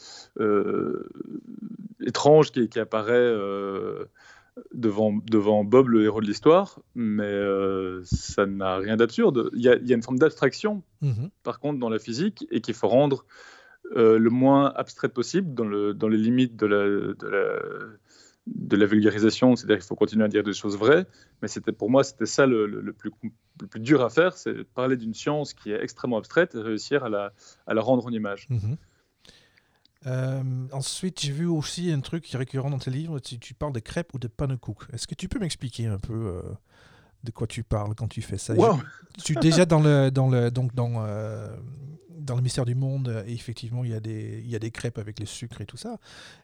étrange qui, apparaît devant, devant Bob, le héros de l'histoire, mais ça n'a rien d'absurde. Il y, a une forme d'abstraction, mmh par contre, dans la physique, et qu'il faut rendre euh, le moins abstrait possible dans, le, dans les limites de la, de la, vulgarisation, c'est-à-dire qu'il faut continuer à dire des choses vraies, mais c'était pour moi c'était ça le, le, plus, le plus dur à faire, c'est parler d'une science qui est extrêmement abstraite et réussir à la, à la rendre en image. Mhm. Euh, ensuite, j'ai vu aussi un truc récurrent dans tes livres, tu, parles de crêpes ou de pannekuchen. Est-ce que tu peux m'expliquer un peu euh, de quoi tu parles quand tu fais ça Tu déjà dans le dans le donc dans dans le mystère du monde, euh, et effectivement, il y, a des, il y a des crêpes avec le sucre et tout ça.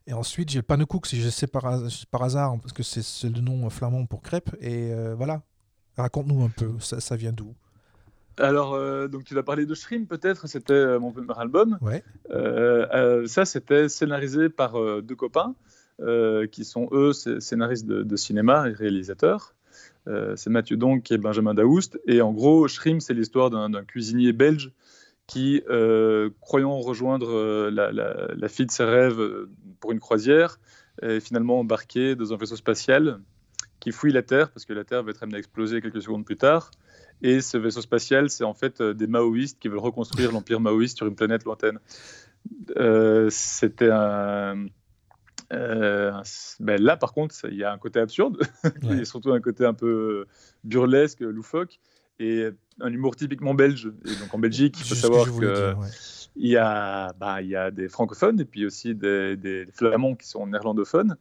Et ensuite, j'ai le pannekuchen, si je sais par, par hasard, parce que c'est le nom flamand pour crêpes. Et euh, voilà, raconte-nous un peu, ça, ça vient d'où? Alors, euh, donc tu vas parler de Shrimp peut-être, c'était mon premier album. Ouais. ça, c'était scénarisé par deux copains qui sont eux scénaristes de, cinéma et réalisateurs. C'est Mathieu Donk et Benjamin Daoust. Et en gros, Shrimp, c'est l'histoire d'un cuisinier belge qui, euh, croyant rejoindre euh, la, fille de ses rêves euh, pour une croisière, est finalement embarqué dans un vaisseau spatial qui fouille la Terre, parce que la Terre va être amenée à exploser quelques secondes plus tard. Et ce vaisseau spatial, c'est en fait des maoïstes qui veulent reconstruire l'empire maoïste sur une planète lointaine. C'était un euh, ben là, par contre, il y a un côté absurde, et surtout un côté un peu burlesque, loufoque, et un humour typiquement belge. Et donc en Belgique, il faut savoir qu'il y, a, bah, il y a des francophones et puis aussi des, des flamands qui sont néerlandophones.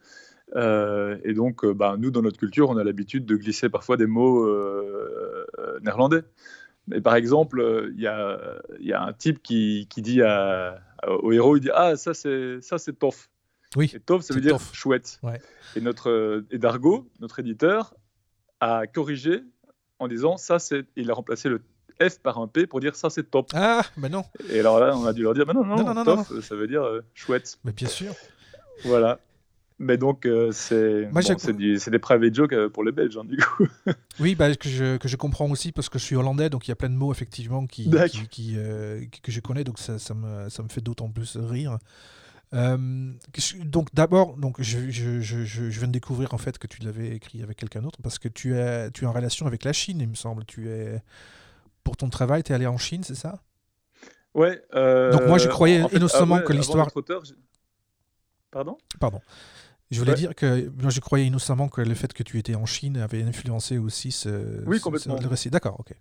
Euh, et donc, euh, bah, nous, dans notre culture, on a l'habitude de glisser parfois des mots néerlandais. Mais par exemple, il y a, y a, un type qui, qui dit à, au héros, il dit Ah, ça c'est ça c'est tof. Oui. Et Tov, ça veut dire chouette. Et, notre, euh, et Dargo, notre éditeur, a corrigé en disant ça, c'est. Il a remplacé le F par un P pour dire ça, c'est top. Ah, mais non. Et alors là, on a dû leur dire non, non, non, non, top, ça veut dire euh, chouette. Mais bien sûr. Voilà. Mais donc, euh, c'est bon, des private jokes pour les Belges, hein, du coup. oui, bah, que, je, que je comprends aussi parce que je suis hollandais, donc il y a plein de mots, effectivement, qui, qui, que je connais, donc ça, ça, me, ça me fait d'autant plus rire. Euh, donc d'abord, donc je, je, je, je, viens de découvrir en fait que tu l'avais écrit avec quelqu'un d'autre parce que tu es, tu es en relation avec la Chine, il me semble. Tu es pour ton travail, tu es allé en Chine, c'est ça? Ouais. Euh, donc moi je croyais innocemment ah que l'histoire. Pardon? Pardon. Je voulais dire que moi je croyais innocemment que le fait que tu étais en Chine avait influencé aussi ce, oui, complètement. le récit. D'accord, ok.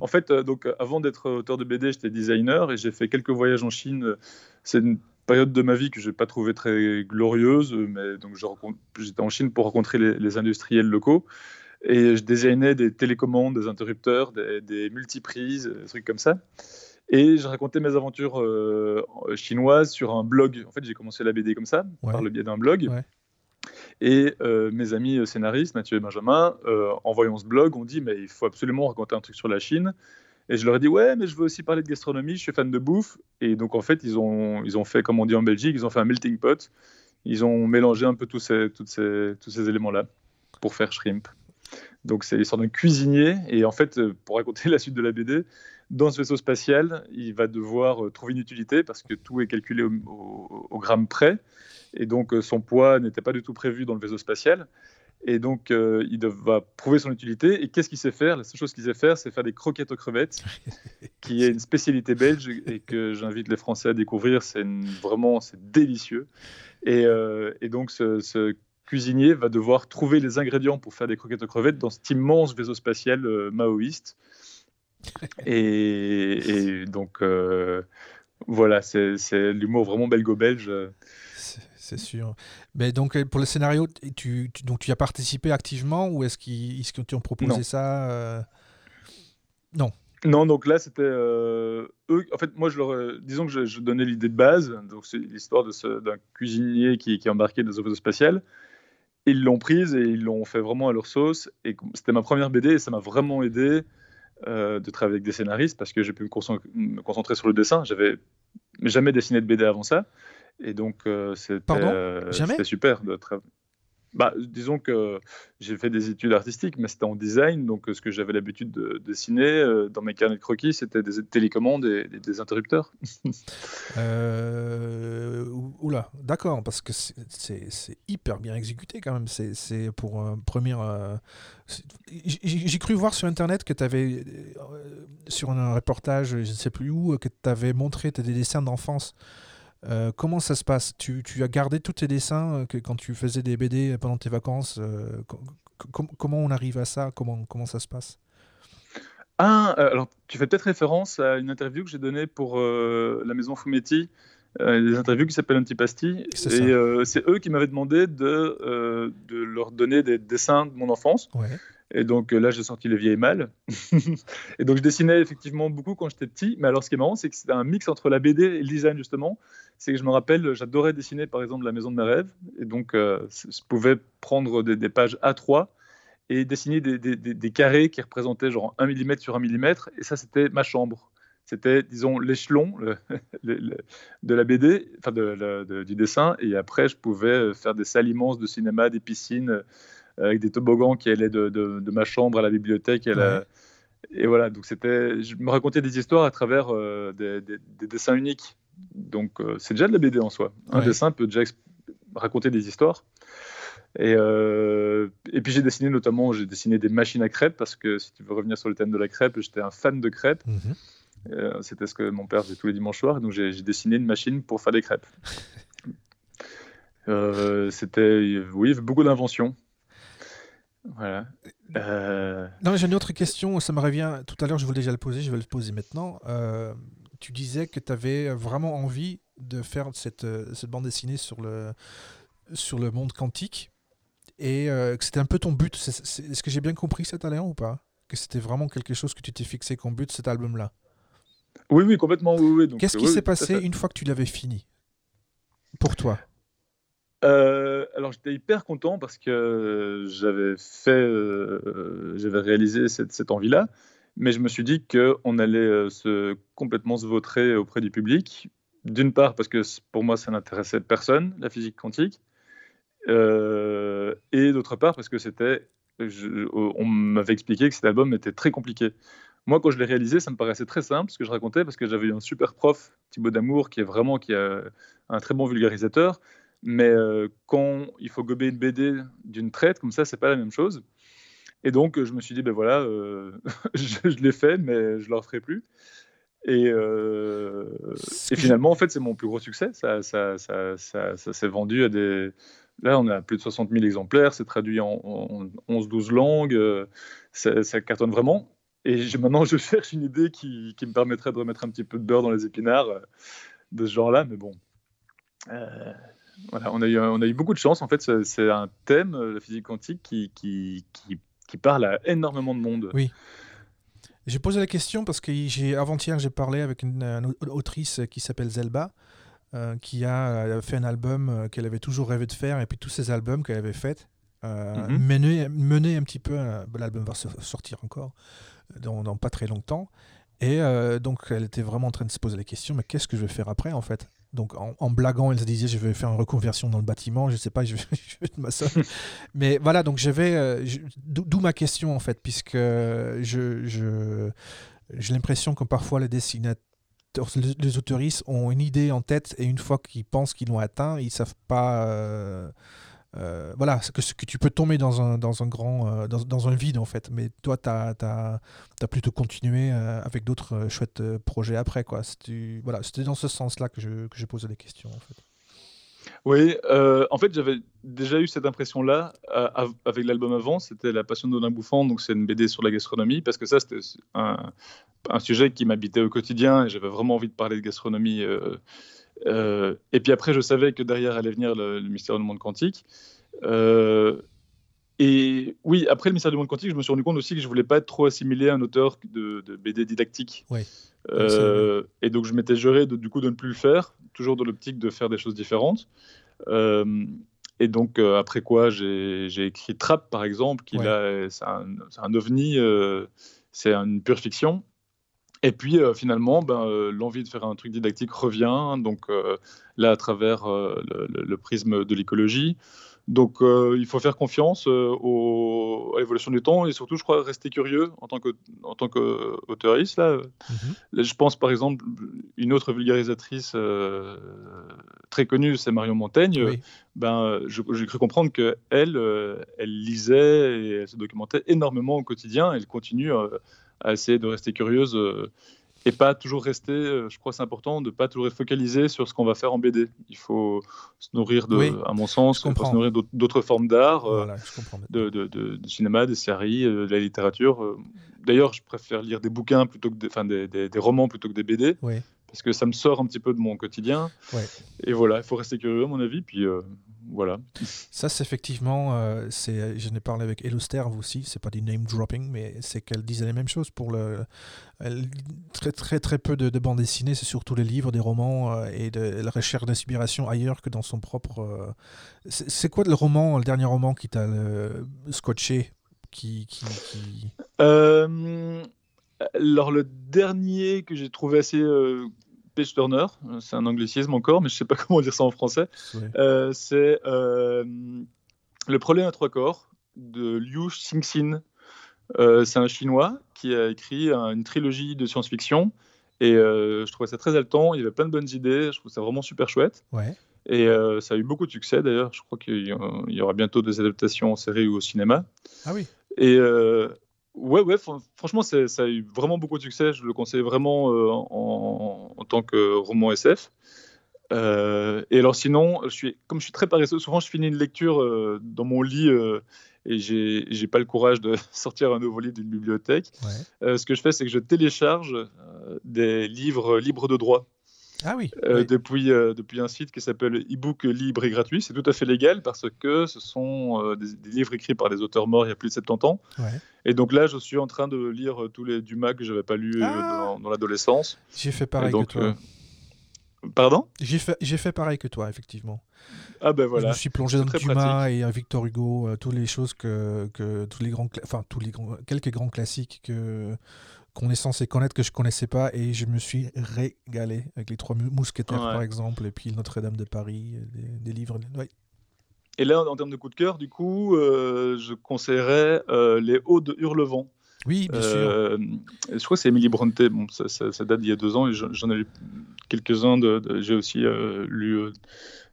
En fait, euh, donc avant d'être auteur de BD, j'étais designer et j'ai fait quelques voyages en Chine. C'est une période de ma vie que je n'ai pas trouvé très glorieuse, mais donc j'étais en Chine pour rencontrer les, industriels locaux et je designais des télécommandes, des interrupteurs, des, multiprises, des trucs comme ça. Et je racontais mes aventures euh, chinoises sur un blog. En fait, j'ai commencé la BD comme ça, par le biais d'un blog. Et euh, mes amis scénaristes, Mathieu et Benjamin, euh, en voyant ce blog, ont dit mais il faut absolument raconter un truc sur la Chine. Et je leur ai dit, ouais, mais je veux aussi parler de gastronomie, je suis fan de bouffe. Et donc, en fait, ils ont, ils ont fait, comme on dit en Belgique, ils ont fait un melting pot. Ils ont mélangé un peu tous ces, toutes ces, tous ces éléments-là pour faire shrimp. Donc, c'est l'histoire d'un cuisinier. Et en fait, pour raconter la suite de la BD, dans ce vaisseau spatial, il va devoir euh, trouver une utilité parce que tout est calculé au gramme près. Et donc, euh, son poids n'était pas du tout prévu dans le vaisseau spatial. Et donc, euh, il va prouver son utilité. Et qu'est-ce qu'il sait faire? La seule chose qu'il sait faire, c'est faire des croquettes aux crevettes, qui est une spécialité belge et que j'invite les Français à découvrir. C'est vraiment c'est délicieux. Et, euh, donc, ce, cuisinier va devoir trouver les ingrédients pour faire des croquettes aux crevettes dans cet immense vaisseau spatial euh, maoïste. Et, donc, voilà, c'est l'humour vraiment belgo-belge c'est sûr. Mais donc, euh, pour le scénario, tu, donc, tu as participé activement ou est-ce qu'ils est t'ont proposé ça euh? Non. Non, donc là, c'était euh, eux. En fait, moi, je leur, disons que je, donnais l'idée de base. Donc, c'est l'histoire d'un cuisinier qui, qui est embarqué dans un vaisseau spatial. Ils l'ont prise et ils l'ont fait vraiment à leur sauce. Et c'était ma première BD et ça m'a vraiment aidé de travailler avec des scénaristes parce que j'ai pu me concentrer sur le dessin. J'avais jamais dessiné de BD avant ça. Et donc, euh, euh, c'était super de travailler. Bah, disons que j'ai fait des études artistiques, mais c'était en design. Donc, ce que j'avais l'habitude de, dessiner euh, dans mes carnets de croquis, c'était des télécommandes et des, interrupteurs. euh, oula, d'accord, parce que c'est hyper bien exécuté quand même. C'est pour un premier. j'ai cru voir sur Internet que tu avais, sur un reportage, je ne sais plus où, que tu avais montré des dessins d'enfance. Euh, comment ça se passe? Tu, tu, as gardé tous tes dessins euh, que, quand tu faisais des BD pendant tes vacances euh, Comment on arrive à ça? Comment, comment ça se passe? Ah, alors tu fais peut-être référence à une interview que j'ai donnée pour la maison Fumetti, des interviews qui s'appellent Antipasti. Et c'est eux qui m'avaient demandé de, de leur donner des dessins de mon enfance. Ouais. Et donc euh, là, j'ai sorti les vieilles mâles. et donc je dessinais effectivement beaucoup quand j'étais petit. Mais alors ce qui est marrant, c'est que c'était un mix entre la BD et le design justement. C'est que je me rappelle, j'adorais dessiner par exemple la maison de mes rêves. Et donc euh, je pouvais prendre des, pages A3 et dessiner des, carrés qui représentaient genre 1 mm sur 1 mm. Et ça, c'était ma chambre. C'était, disons, l'échelon de la BD, enfin du dessin. Et après, je pouvais faire des salles immenses de cinéma, des piscines avec des toboggans qui allaient de, de, ma chambre à la bibliothèque. Et, et voilà, donc c'était, je me racontais des histoires à travers euh, des, des, dessins uniques. Donc euh, c'est déjà de la BD en soi. Un dessin peut déjà raconter des histoires. Et, et puis j'ai dessiné notamment, j'ai dessiné des machines à crêpes parce que si tu veux revenir sur le thème de la crêpe, j'étais un fan de crêpes. Mhm. C'était ce que mon père faisait tous les dimanches soirs, donc j'ai dessiné une machine pour faire des crêpes. C'était, oui, beaucoup d'inventions. Voilà. Euh... Non, j'ai une autre question, ça me revient. Tout à l'heure, je voulais déjà le poser, je vais le poser maintenant. Euh, tu disais que tu avais vraiment envie de faire cette, euh, cette, bande dessinée sur le, sur le monde quantique et euh, que c'était un peu ton but. Est-ce que j'ai bien compris ça l'heure ou pas? Que c'était vraiment quelque chose que tu t'es fixé comme but, cet album-là? Oui, oui, complètement. Oui, oui. Qu'est-ce qui s'est passé une fois que tu l'avais fini? Pour toi? Euh, alors j'étais hyper content parce que j'avais euh, réalisé cette, envie-là, mais je me suis dit qu'on allait euh, complètement se vautrer auprès du public. D'une part parce que pour moi ça n'intéressait personne la physique quantique, et d'autre part parce que c'était, on m'avait expliqué que cet album était très compliqué. Moi, quand je l'ai réalisé, ça me paraissait très simple ce que je racontais parce que j'avais eu un super prof, Thibaut Damour, qui est vraiment qui a un très bon vulgarisateur mais euh, quand il faut gober une BD d'une traite, comme ça, c'est pas la même chose. Et donc, je me suis dit, ben voilà, euh, je, l'ai fait, mais je ne le referai plus. Et, euh, et finalement, en fait, c'est mon plus gros succès. Ça, ça, ça, ça s'est vendu à des. Là, on a plus de 60 000 exemplaires, c'est traduit en, 11-12 langues, ça, cartonne vraiment. Et maintenant, je cherche une idée qui, qui, me permettrait de remettre un petit peu de beurre dans les épinards de ce genre-là, mais bon on a, eu, on a eu beaucoup de chance. En fait, c'est un thème, euh, la physique quantique, qui, qui, qui, parle à énormément de monde. Oui. J'ai posé la question parce que avant-hier, j'ai parlé avec une, autrice qui s'appelle Zelba, euh, qui a euh, fait un album qu'elle avait toujours rêvé de faire, et puis tous ces albums qu'elle avait faits, euh, mhm. mené, un petit peu, l'album va sortir encore dans, dans, pas très longtemps, et donc elle était vraiment en train de se poser la question, mais qu'est-ce que je vais faire après en fait? Donc en, blaguant, elle se disait je vais faire une reconversion dans le bâtiment, je sais pas, je vais, je vais Mais voilà, donc j'avais. Euh, d'où ma question en fait, puisque je, je, j'ai l'impression que parfois les dessinateurs, les, autoristes ont une idée en tête et une fois qu'ils pensent qu'ils l'ont atteint, ils savent pas. Euh, euh, voilà, que, que tu peux tomber dans un, dans un grand euh, dans, dans, un vide en fait. Mais toi, tu as, plutôt continué euh, avec d'autres chouettes projets après. Quoi. C'était voilà, dans ce sens-là que je, que je posais des questions. Oui, en fait, j'avais déjà eu cette impression-là avec l'album avant. C'était La Passion d'Odin Bouffant, donc c'est une BD sur la gastronomie, parce que ça, c'était un, sujet qui m'habitait au quotidien et j'avais vraiment envie de parler de gastronomie et puis après, je savais que derrière allait venir le, mystère du monde quantique. Euh, et oui, après le mystère du monde quantique, je me suis rendu compte aussi que je voulais pas être trop assimilé à un auteur de, BD didactique. Euh, et donc je m'étais juré de, du coup de ne plus le faire, toujours dans l'optique de faire des choses différentes. et donc après quoi, j'ai écrit Trap par exemple, qui là c'est un, un, ovni, c'est une pure fiction. Et puis euh, finalement, ben, euh, l'envie de faire un truc didactique revient, donc euh, là à travers le, prisme de l'écologie. Donc il faut faire confiance à l'évolution du temps et surtout, je crois, rester curieux en tant que en tant qu'auteuriste. Là. Mm-hmm. je pense par exemple une autre vulgarisatrice très connue, c'est Marion Montaigne. Ben, j'ai cru comprendre que elle, elle lisait et elle se documentait énormément au quotidien. Elle continue à essayer de rester curieuse euh, et pas toujours rester, euh, je crois c'est important de pas toujours être focalisé sur ce qu'on va faire en BD. Il faut se nourrir, de, à mon sens, il faut se nourrir d'autres formes d'art, euh, de, de, de, cinéma, des séries, de la littérature. D'ailleurs, je préfère lire des bouquins plutôt que des, enfin, des, des, des romans plutôt que des BD. Oui parce que ça me sort un petit peu de mon quotidien. Et voilà, il faut rester curieux à mon avis, puis voilà. Ça, c'est effectivement, euh, c'est, je n'ai parlé avec Eloster aussi, c'est pas du name dropping, mais c'est qu'elle disait la même chose pour le. très, très, très peu de, bandes dessinées, c'est surtout les livres, des romans euh, et de la recherche d'inspiration ailleurs que dans son propre. Euh, c'est, quoi le roman, le dernier roman qui t'a scotché qui, qui, Alors, le dernier que j'ai trouvé assez Page Turner, euh, c'est un anglicisme encore, mais je ne sais pas comment dire ça en français. Euh, c'est euh, Le problème à trois corps de Liu Xingxin. c'est un chinois qui a écrit une trilogie de science-fiction Et je trouvais ça très haletant. Il y avait plein de bonnes idées. Je trouve ça vraiment super chouette. Ouais. Et ça a eu beaucoup de succès d'ailleurs. Je crois qu'il y aura bientôt des adaptations en série ou au cinéma. Ah oui. Et ouais, ouais, franchement, ça a eu vraiment beaucoup de succès. Je le conseille vraiment en, en, tant que roman SF. Euh, et alors sinon, je suis, comme je suis très paresseux, souvent je finis une lecture euh, dans mon lit euh, et j'ai, j'ai pas le courage de sortir un nouveau livre d'une bibliothèque. ce que je fais, c'est que je télécharge des livres libres de droit. Ah oui. Depuis, depuis un site qui s'appelle ebook libre et gratuit. C'est tout à fait légal parce que ce sont des, livres écrits par des auteurs morts il y a plus de 70 ans. Et donc là, je suis en train de lire tous les Dumas que j'avais pas lus ah. dans, l'adolescence. J'ai fait pareil que toi. Pardon? J'ai fait, fait pareil que toi, effectivement. Ah ben voilà. Je me suis plongé dans Dumas et Victor Hugo, euh, toutes les choses que, que tous les grands, enfin tous les grands, quelques grands classiques que qu'on est censé connaître que je connaissais pas et je me suis régalé avec les trois mousquetaires par exemple et puis Notre-Dame de Paris, des, livres. Et là, en termes de coup de cœur, du coup, euh, je conseillerais euh, les Hauts de Hurlevent oui, bien sûr. Euh, je crois que c'est Emily Bronte. Bon, ça, date d'il y a deux ans et j'en ai lu quelques-uns. De, J'ai aussi euh, lu. Euh,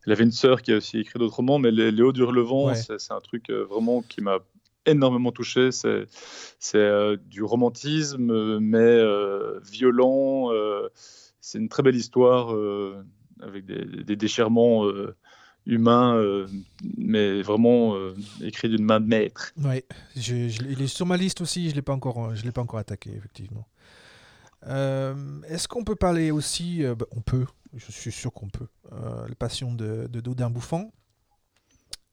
elle avait une sœur qui a aussi écrit d'autres romans, mais Les, Hauts du Relevant, c'est un truc vraiment qui m'a énormément touché. C'est du romantisme, mais violent. c'est une très belle histoire avec des, déchirements humain, euh, mais vraiment euh, écrit d'une main maître. Oui, il est sur ma liste aussi, je ne l'ai pas encore, attaqué, effectivement. Euh, est-ce qu'on peut parler aussi, bah, on peut, je suis sûr qu'on peut, la passion de, de Dodin Bouffant?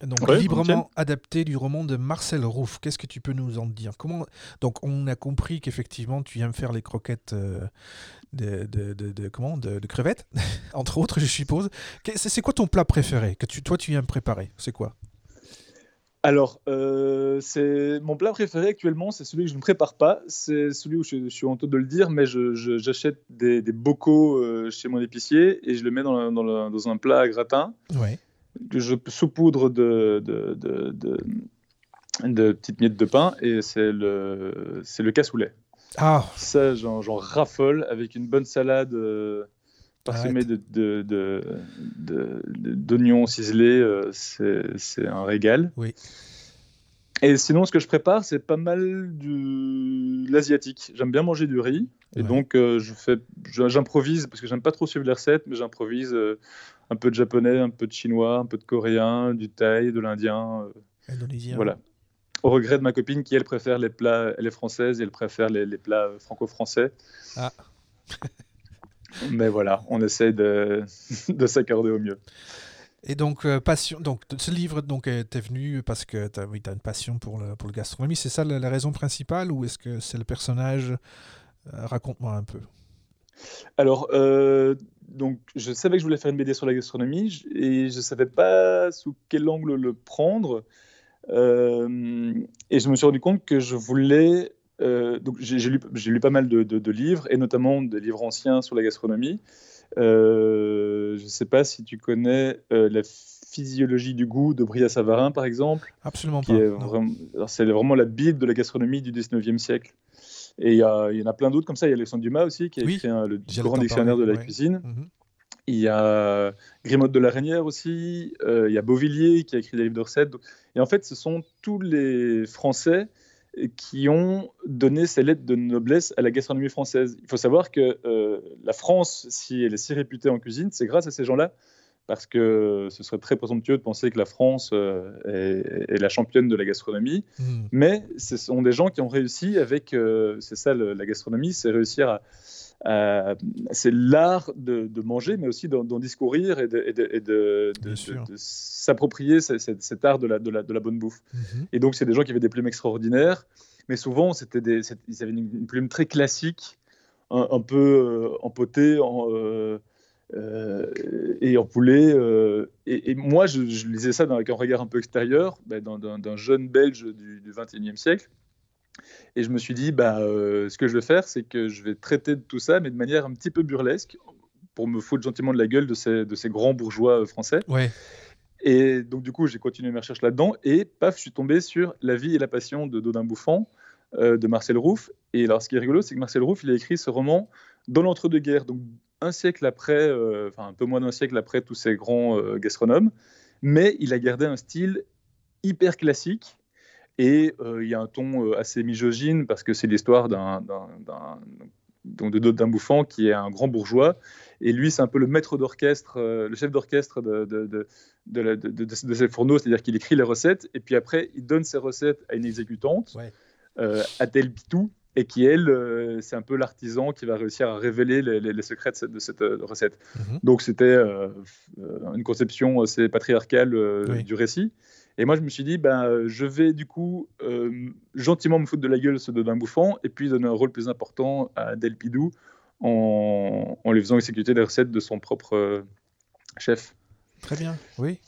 Donc librement adapté du roman de Marcel Rouff. Qu'est-ce que tu peux nous en dire? Comment Donc on a compris qu'effectivement tu aimes faire les croquettes euh, de, de, de, comment de, crevettes, entre autres, je suppose. C'est quoi ton plat préféré? Que tu, toi tu aimes préparer C'est quoi? Alors, euh, c'est mon plat préféré actuellement, c'est celui que je ne prépare pas. C'est celui où je, suis honteux de le dire, mais j'achète des, des, bocaux euh, chez mon épicier et je le mets dans, dans, dans un plat à gratin. Ouais que je saupoudre de, de, de, de, petites miettes de pain et c'est le, c'est le cassoulet. Ah. Ça, j'en, raffole avec une bonne salade euh, parsemée de, de, d'oignons ciselés. Euh, c'est, c'est un régal. Oui. Et sinon, ce que je prépare, c'est pas mal de l'asiatique. J'aime bien manger du riz. Et donc, euh, je fais, j'improvise, parce que j'aime pas trop suivre les recettes, mais j'improvise euh, un peu de japonais, un peu de chinois, un peu de coréen, du thaï, de l'indien. Euh, Indonésien. Voilà. Au regret de ma copine qui, elle, préfère les plats, elle est française et elle préfère les, les plats franco-français. Ah. mais voilà, on essaie de, de s'accorder au mieux. Et donc, euh, passion, donc ce livre donc, est venu parce que tu as, oui, as, une passion pour le, pour le gastronomie. C'est ça la, raison principale ou est-ce que c'est le personnage euh, Raconte-moi un peu. Alors, euh, donc, je savais que je voulais faire une BD sur la gastronomie et je ne savais pas sous quel angle le prendre. et je me suis rendu compte que je voulais. donc, j'ai lu, lu, pas mal de, de, livres et notamment des livres anciens sur la gastronomie. Euh, je ne sais pas si tu connais euh, la physiologie du goût de Bria Savarin, par exemple. Absolument pas. C'est vraiment la Bible de la gastronomie du 19e siècle. Et il y, en a plein d'autres comme ça. Il y a Alexandre Dumas aussi, qui a écrit le grand dictionnaire de la cuisine. Mhm. Il y a Grimaud de la Reynière aussi. Euh, il y a Beauvillier, qui a écrit des livres de recettes. Et en fait, ce sont tous les Français qui ont donné ces lettres de noblesse à la gastronomie française. Il faut savoir que euh, la France, si elle est si réputée en cuisine, c'est grâce à ces gens-là, parce que ce serait très présomptueux de penser que la France euh, est, la championne de la gastronomie. Hmm. Mais ce sont des gens qui ont réussi avec, euh, c'est ça la gastronomie, c'est réussir à, euh, c'est l'art de, manger, mais aussi d'en discourir et de, s'approprier cet, art de la, la, bonne bouffe. Mhm. Et donc, c'est des gens qui avaient des plumes extraordinaires, mais souvent, des, ils avaient une, plume très classique, un, peu euh, empotée en, euh, et en poulet. Et, moi, je, lisais ça avec un regard un peu extérieur, ben, d'un jeune Belge du, du 21e siècle. Et je me suis dit, bah, euh, ce que je vais faire, c'est que je vais traiter de tout ça, mais de manière un petit peu burlesque, pour me foutre gentiment de la gueule de ces, de ces grands bourgeois euh, français. Ouais. Et donc, du coup, j'ai continué mes recherches là-dedans, et paf, je suis tombé sur La vie et la passion de Dodin Bouffant, euh, de Marcel Rouff. Et alors, ce qui est rigolo, c'est que Marcel Rouff, il a écrit ce roman dans l'entre-deux-guerres, donc un siècle après, enfin un peu moins d'un siècle après tous ces grands gastronomes, mais il a gardé un style hyper classique et il y a un ton assez misogyne parce que c'est l'histoire d'un donc de d'un bouffant qui est un grand bourgeois. Et lui, c'est un peu le maître d'orchestre, euh, le chef d'orchestre de, de, de, de, ces fourneaux, c'est-à-dire qu'il écrit les recettes et puis après, il donne ses recettes à une exécutante, ouais. euh, Adèle Bitou, et qui, elle, euh, c'est un peu l'artisan qui va réussir à révéler les, les, secrets de cette, cette euh, recette. Mhm. Donc, c'était une conception assez patriarcale du récit. Et moi, je me suis dit, ben, je vais du coup euh, gentiment me foutre de la gueule ce d'un bouffant et puis donner un rôle plus important à Del Pidou en, en lui faisant exécuter les recettes de son propre euh, chef. Très bien, oui.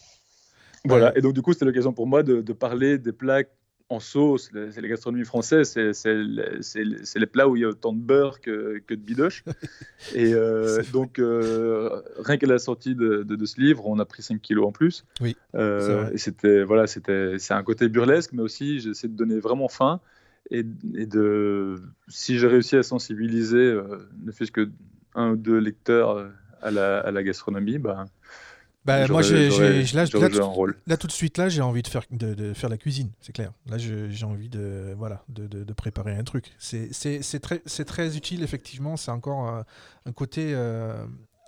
Voilà, et donc du coup, c'était l'occasion pour moi de, de, parler des plats en sauce, c'est la gastronomie française, c'est les plats où il y a autant de beurre que, que de bidoche. et euh, donc, euh, rien qu'à la sortie de, de, ce livre, on a pris 5 kilos en plus. Oui. Euh, et c'était, voilà, c'était, c'est un côté burlesque, mais aussi j'essaie de donner vraiment faim. Et, et de, si j'ai réussi à sensibiliser ne fût-ce que un ou deux lecteurs à la, à la gastronomie, bah, bah, moi, j'ai, là, là, tout de suite, là, j'ai envie de faire, de, de faire la cuisine, c'est clair. Là, j'ai envie de, voilà, de, de, préparer un truc. C'est très, très utile, effectivement. C'est encore euh, un côté, euh,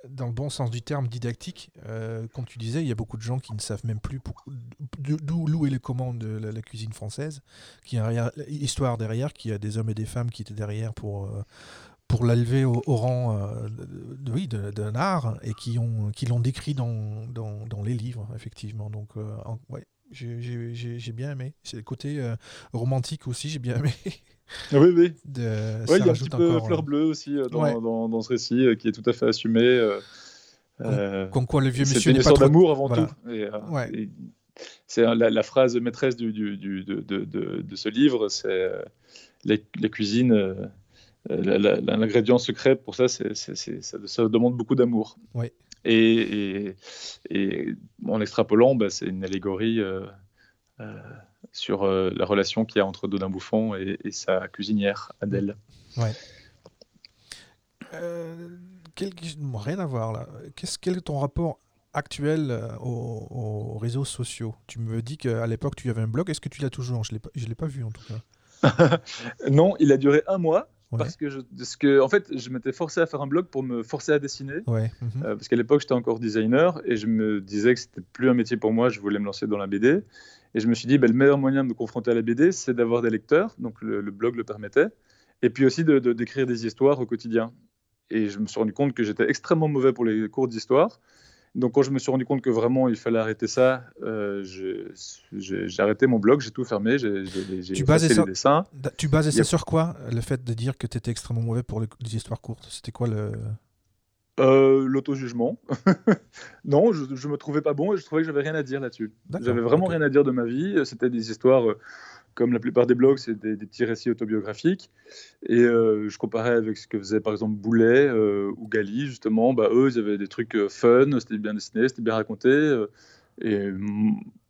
dans le bon sens du terme, didactique. Euh, comme tu disais, il y a beaucoup de gens qui ne savent même plus d'où est les commandes de la, cuisine française, qui a une histoire derrière, qui a des hommes et des femmes qui étaient derrière pour pour l'élever au, au, rang euh, de, oui, d'un art et qui l'ont qui décrit dans, dans, dans, les livres, effectivement. Donc, euh, ouais, j'ai bien aimé. C'est le côté euh, romantique aussi, j'ai bien aimé. Oui, oui. De, ouais, il y a un petit peu fleur bleue aussi dans, dans, dans, ce récit qui est tout à fait assumé. Comme, quoi le vieux monsieur n'est pas trop... d'amour avant tout. Et, ouais. c'est la, la, phrase maîtresse du, du, du de, de, de, ce livre, c'est cuisines euh, l'ingrédient secret pour ça, c'est, ça, demande beaucoup d'amour. Oui. Et, et, en extrapolant, bah, c'est une allégorie euh, euh, sur la relation qu'il y a entre Dodin Bouffon et, sa cuisinière, Adèle. Ouais. Quel, rien à voir là. Qu'est-ce, quel est ton rapport actuel aux, réseaux sociaux? Tu me dis qu'à l'époque tu avais un blog. Est-ce que tu l'as toujours? Je ne l'ai pas vu en tout cas. non, il a duré un mois. Parce que, je, que, en fait, je m'étais forcé à faire un blog pour me forcer à dessiner. Ouais. Mhm. Euh, parce qu'à l'époque, j'étais encore designer et je me disais que c'était plus un métier pour moi. Je voulais me lancer dans la BD. Et je me suis dit, ben, le meilleur moyen de me confronter à la BD, c'est d'avoir des lecteurs. Donc le, blog le permettait. Et puis aussi de, d'écrire des histoires au quotidien. Et je me suis rendu compte que j'étais extrêmement mauvais pour les cours d'histoire. Donc quand je me suis rendu compte que vraiment il fallait arrêter ça, euh, j'ai arrêté mon blog, j'ai tout fermé, j'ai fait les dessins. Tu basais ça sur quoi Le fait de dire que tu étais extrêmement mauvais pour les, histoires courtes? C'était quoi le... Euh, L'auto-jugement. non, je, je me trouvais pas bon et je trouvais que j'avais rien à dire là-dessus. J'avais vraiment rien à dire de ma vie. C'était des histoires... Comme la plupart des blogs, c'est des, petits récits autobiographiques. Et euh, je comparais avec ce que faisait par exemple Boulet euh, ou Gali, justement. Bah, eux, ils avaient des trucs euh, fun, c'était bien dessiné, c'était bien raconté. et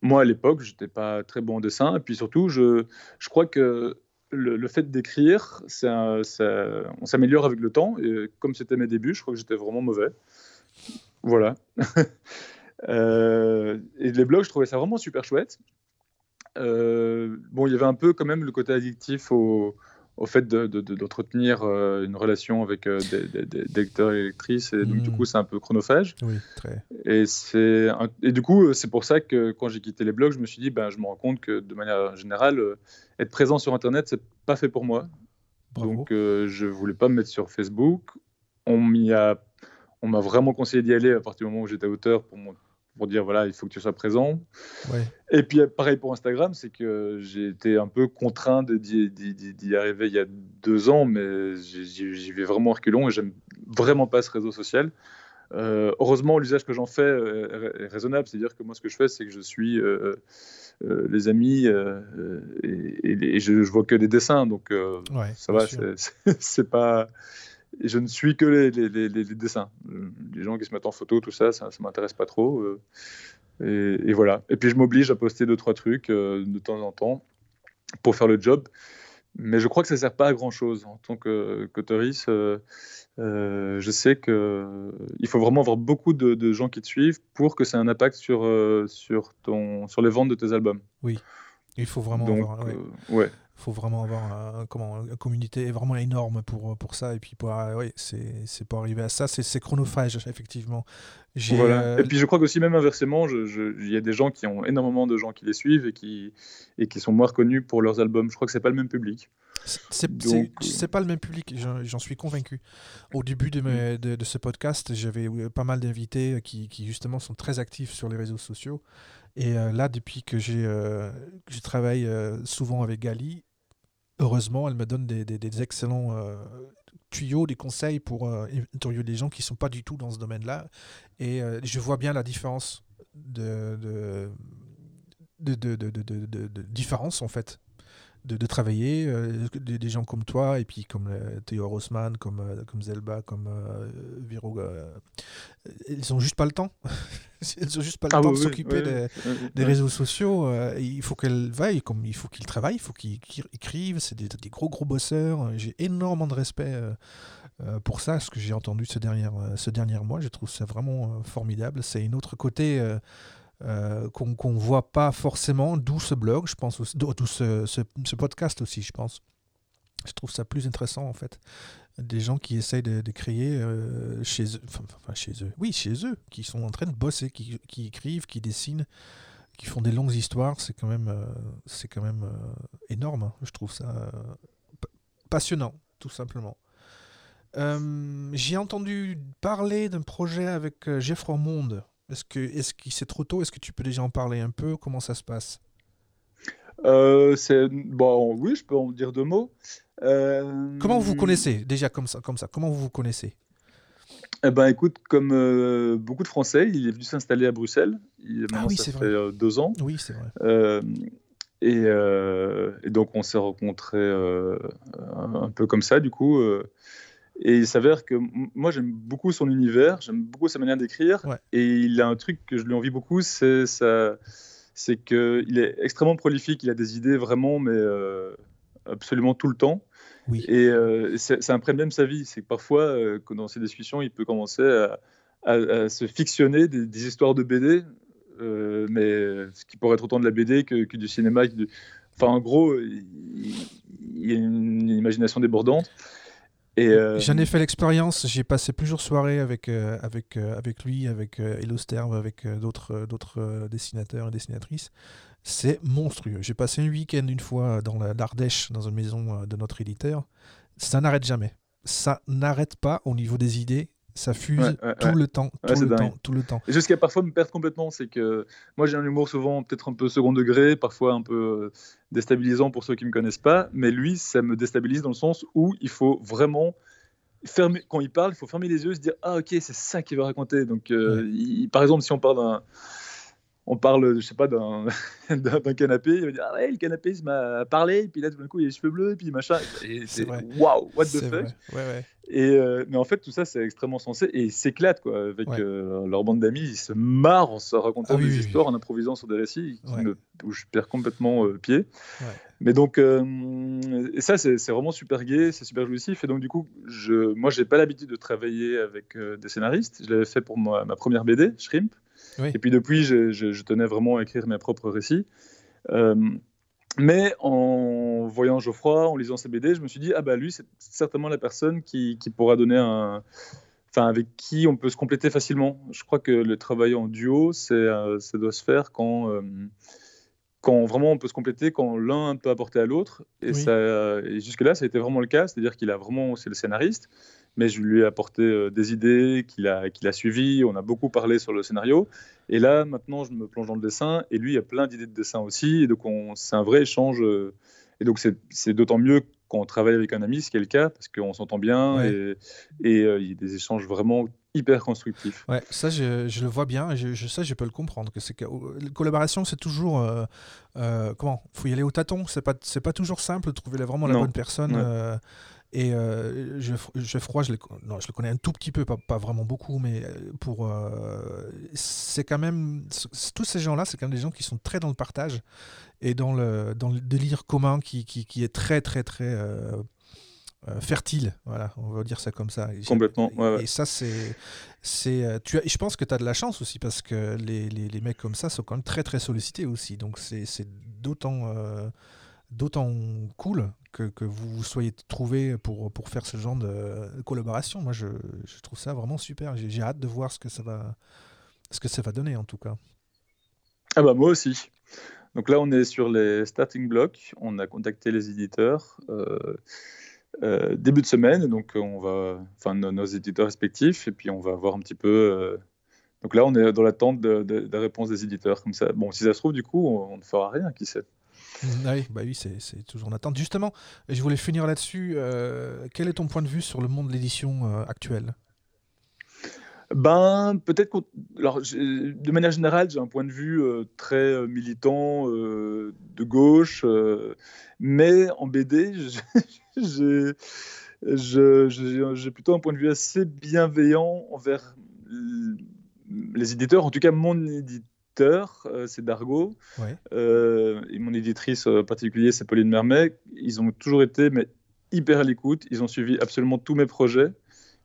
moi, à l'époque, j'étais pas très bon en dessin. Et puis surtout, je, je crois que le, fait d'écrire, on s'améliore avec le temps. Et comme c'était mes débuts, je crois que j'étais vraiment mauvais. Voilà. et les blogs, je trouvais ça vraiment super chouette. Euh, bon, il y avait un peu quand même le côté addictif au, au fait d'entretenir de, de, euh, une relation avec euh, des, lecteurs et lectrices, et donc du hmm. coup, c'est un peu chronophage. Oui, très. Et, et du coup, c'est pour ça que quand j'ai quitté les blogs, je me suis dit, ben, je me rends compte que de manière générale, être présent sur Internet, c'est pas fait pour moi. Donc, je voulais pas me mettre sur Facebook. On m'y a on m'a vraiment conseillé d'y aller à partir du moment où j'étais auteur pour mon pour dire voilà, il faut que tu sois présent. Et puis pareil pour Instagram, c'est que j'ai été un peu contraint d'y arriver il y a deux ans, mais j'y vais vraiment reculons et j'aime vraiment pas ce réseau social. Euh, heureusement, l'usage que j'en fais est raisonnable, c'est-à-dire que moi, ce que je fais, c'est que je suis euh, euh, les amis et, je, je, vois que des dessins, donc ça va, c'est pas je ne suis que les, les, les, dessins. Les gens qui se mettent en photo, tout ça, ça ne m'intéresse pas trop. Euh, et, voilà. Et puis je m'oblige à poster deux, trois trucs euh, de temps en temps pour faire le job. mais je crois que ça ne sert pas à grand chose en tant que qu'autoriste. Euh, je sais qu'il faut vraiment avoir beaucoup de, gens qui te suivent pour que ça ait un impact sur, sur, ton, sur les ventes de tes albums. Oui, il faut vraiment avoir. ouais faut vraiment avoir un, comment, une communauté vraiment énorme pour, pour ça. Et puis, pour, euh, oui, c'est pour arriver à ça, c'est chronophage, effectivement. Euh, et puis, je crois qu'aussi, même inversement, il y a des gens qui ont énormément de gens qui les suivent et qui, et qui sont moins reconnus pour leurs albums. Je crois que c'est pas le même public. C'est euh, pas le même public, j'en suis convaincu. Au début de, mm. de, de ce podcast, j'avais pas mal d'invités qui, qui, justement sont très actifs sur les réseaux sociaux. Et là, depuis que je travaille souvent avec Gali, heureusement, elle me donne des, excellents euh, tuyaux, des conseils pour euh, interviewer des gens qui ne sont pas du tout dans ce domaine-là. Et euh, je vois bien la différence de, de, de, de différence, en fait, de, travailler, euh, des, gens comme toi, et puis comme euh, Théo Rossmann, comme, euh, comme Zelba, comme Viro, ils n'ont juste pas le temps. ils n'ont juste pas le ah temps de s'occuper des, réseaux sociaux. il faut qu'elles vaillent, comme il faut qu'ils travaillent, il faut qu'ils écrivent. C'est des, des, gros gros bosseurs. J'ai énormément de respect pour ça, ce que j'ai entendu ce dernier, ce dernier mois. Je trouve ça vraiment formidable. C'est une autre côté euh, qu'on ne voit pas forcément, d'où ce blog, je pense, d'où ce, podcast aussi, je pense. Je trouve ça plus intéressant en fait. Des gens qui essayent de, créer euh, chez eux, enfin, chez eux, oui, chez eux, qui sont en train de bosser, qui, écrivent, qui dessinent, qui font des longues histoires, c'est quand même, euh, quand même énorme. Hein. Je trouve ça passionnant, tout simplement. J'ai entendu parler d'un projet avec Geoffroy Monde est-ce que est-ce c'est trop tôt? Est-ce que tu peux déjà en parler un peu? Comment ça se passe? Euh, c'est bon, oui, je peux en dire deux mots. Euh, Comment vous vous connaissez? Déjà comme ça, comme ça Comment vous vous connaissez? Eh ben, écoute, comme euh, beaucoup de Français, il est venu s'installer à Bruxelles. Il, ah oui, ça fait vrai. deux ans. Oui, c'est vrai. Et, et, donc, on s'est rencontrés un peu comme ça, du coup. Et il s'avère que moi, j'aime beaucoup son univers, j'aime beaucoup sa manière d'écrire. Et il a un truc que je lui envie beaucoup, c'est ça, c'est qu'il est extrêmement prolifique. Il a des idées vraiment, mais euh, absolument tout le temps. Oui. Et euh, c'est un problème sa vie. C'est que parfois, euh, dans ces discussions, il peut commencer à, se fictionner des, histoires de BD, mais ce qui pourrait être autant de la BD que, du cinéma. Enfin, en gros, il, il a une imagination débordante. Euh, J'en ai fait l'expérience, j'ai passé plusieurs soirées avec, euh, avec, euh, avec lui, avec Elo Sterve, avec d'autres d'autres dessinateurs et dessinatrices. C'est monstrueux. J'ai passé un week-end une fois dans l'Ardèche, dans une maison de notre éditeur. Ça n'arrête jamais. Ça n'arrête pas au niveau des idées ça fuse tout le temps, tout le temps, tout le temps. Jusqu'à parfois me perdre complètement, c'est que moi j'ai un humour souvent peut-être un peu second degré, parfois un peu euh, déstabilisant pour ceux qui me connaissent pas, mais lui ça me déstabilise dans le sens où il faut vraiment fermer quand il parle, il faut fermer les yeux, et se dire ah ok c'est ça qu'il veut raconter. Donc euh, par exemple si on parle d'un on parle, je sais pas, d'un canapé, il va dire Ah ouais, le canapé, il m'a parlé, et puis là, tout d'un coup, il a les cheveux bleus, et puis machin. Et c'est waouh, what the fuck? Ouais, ouais. Et, euh, mais en fait, tout ça, c'est extrêmement sensé, et ils s'éclatent, quoi, avec euh, leur bande d'amis, ils se marrent en se racontant ah des histoires, en improvisant sur des récits où je perds complètement euh, pied. Mais donc, et ça, c'est vraiment super gai, c'est super jouissif, et donc, du coup, je, moi, j'ai pas l'habitude de travailler avec des scénaristes. Je l'avais fait pour ma, ma première BD, Shrimp. Et puis depuis, je, tenais vraiment à écrire mes propres récits. Mais en voyant Geoffroy, en lisant ses BD, je me suis dit, ah bah lui, c'est certainement la personne qui, pourra donner un... Enfin, avec qui on peut se compléter facilement. Je crois que le travail en duo, c'est, euh, ça doit se faire quand, euh, quand vraiment on peut se compléter, quand l'un peut apporter à l'autre. Et, et jusque-là, ça a été vraiment le cas, c'est-à-dire qu'il a vraiment, c'est le scénariste, mais je lui ai apporté euh, des idées qu'il a, qu'il a suivies. On a beaucoup parlé sur le scénario. Et là, maintenant, je me plonge dans le dessin. Et lui, il a plein d'idées de dessin aussi. Et donc, c'est un vrai échange. Euh, et donc, c'est d'autant mieux quand on travaille avec un ami, ce qui est le cas, parce qu'on s'entend bien. Et, et euh, il y a des échanges vraiment hyper constructifs. Ouais, ça, je, je le vois bien. Et je, je, ça, je peux le comprendre. Que c'est collaboration, c'est toujours. comment? Il faut y aller au tâton. C'est pas, c'est pas toujours simple de trouver vraiment la bonne personne. Et euh, Geoffroy, je, non, je le connais un tout petit peu, pas, vraiment beaucoup, mais pour c'est quand même tous ces gens-là, c'est quand même des gens qui sont très dans le partage et dans le dans le délire commun qui, qui, qui est très très très euh, fertile, voilà, on va dire ça comme ça. Complètement. Et, ça, c'est, c'est, euh, tu as, je pense que tu as de la chance aussi parce que les, les, les, mecs comme ça sont quand même très très sollicités aussi. Donc c'est, c'est d'autant, euh, d'autant cool que, vous soyez trouvés pour, pour faire ce genre de collaboration. Moi, je, trouve ça vraiment super. J'ai, hâte de voir ce que ça va, ce que ça va donner en tout cas. Ah bah moi aussi. Donc là, on est sur les starting blocks. On a contacté les éditeurs. Euh, début de semaine. Donc, on va, enfin, nos, éditeurs respectifs, et puis on va voir un petit peu. Euh, donc là, on est dans l'attente de, de, de, réponse des éditeurs. Comme ça, bon, si ça se trouve, du coup, on, ne fera rien, qui sait. Ah oui, bah oui c'est toujours en attente. Justement, je voulais finir là-dessus. Euh, quel est ton point de vue sur le monde de l'édition actuelle? Ben, peut-être Alors, de manière générale, j'ai un point de vue très militant de gauche, mais en BD, j'ai plutôt un point de vue assez bienveillant envers les éditeurs. En tout cas, mon éditeur, euh, c'est Dargo. Euh, et mon éditrice en particulier, c'est Pauline Mermet. Ils ont toujours été mais, hyper à l'écoute. Ils ont suivi absolument tous mes projets.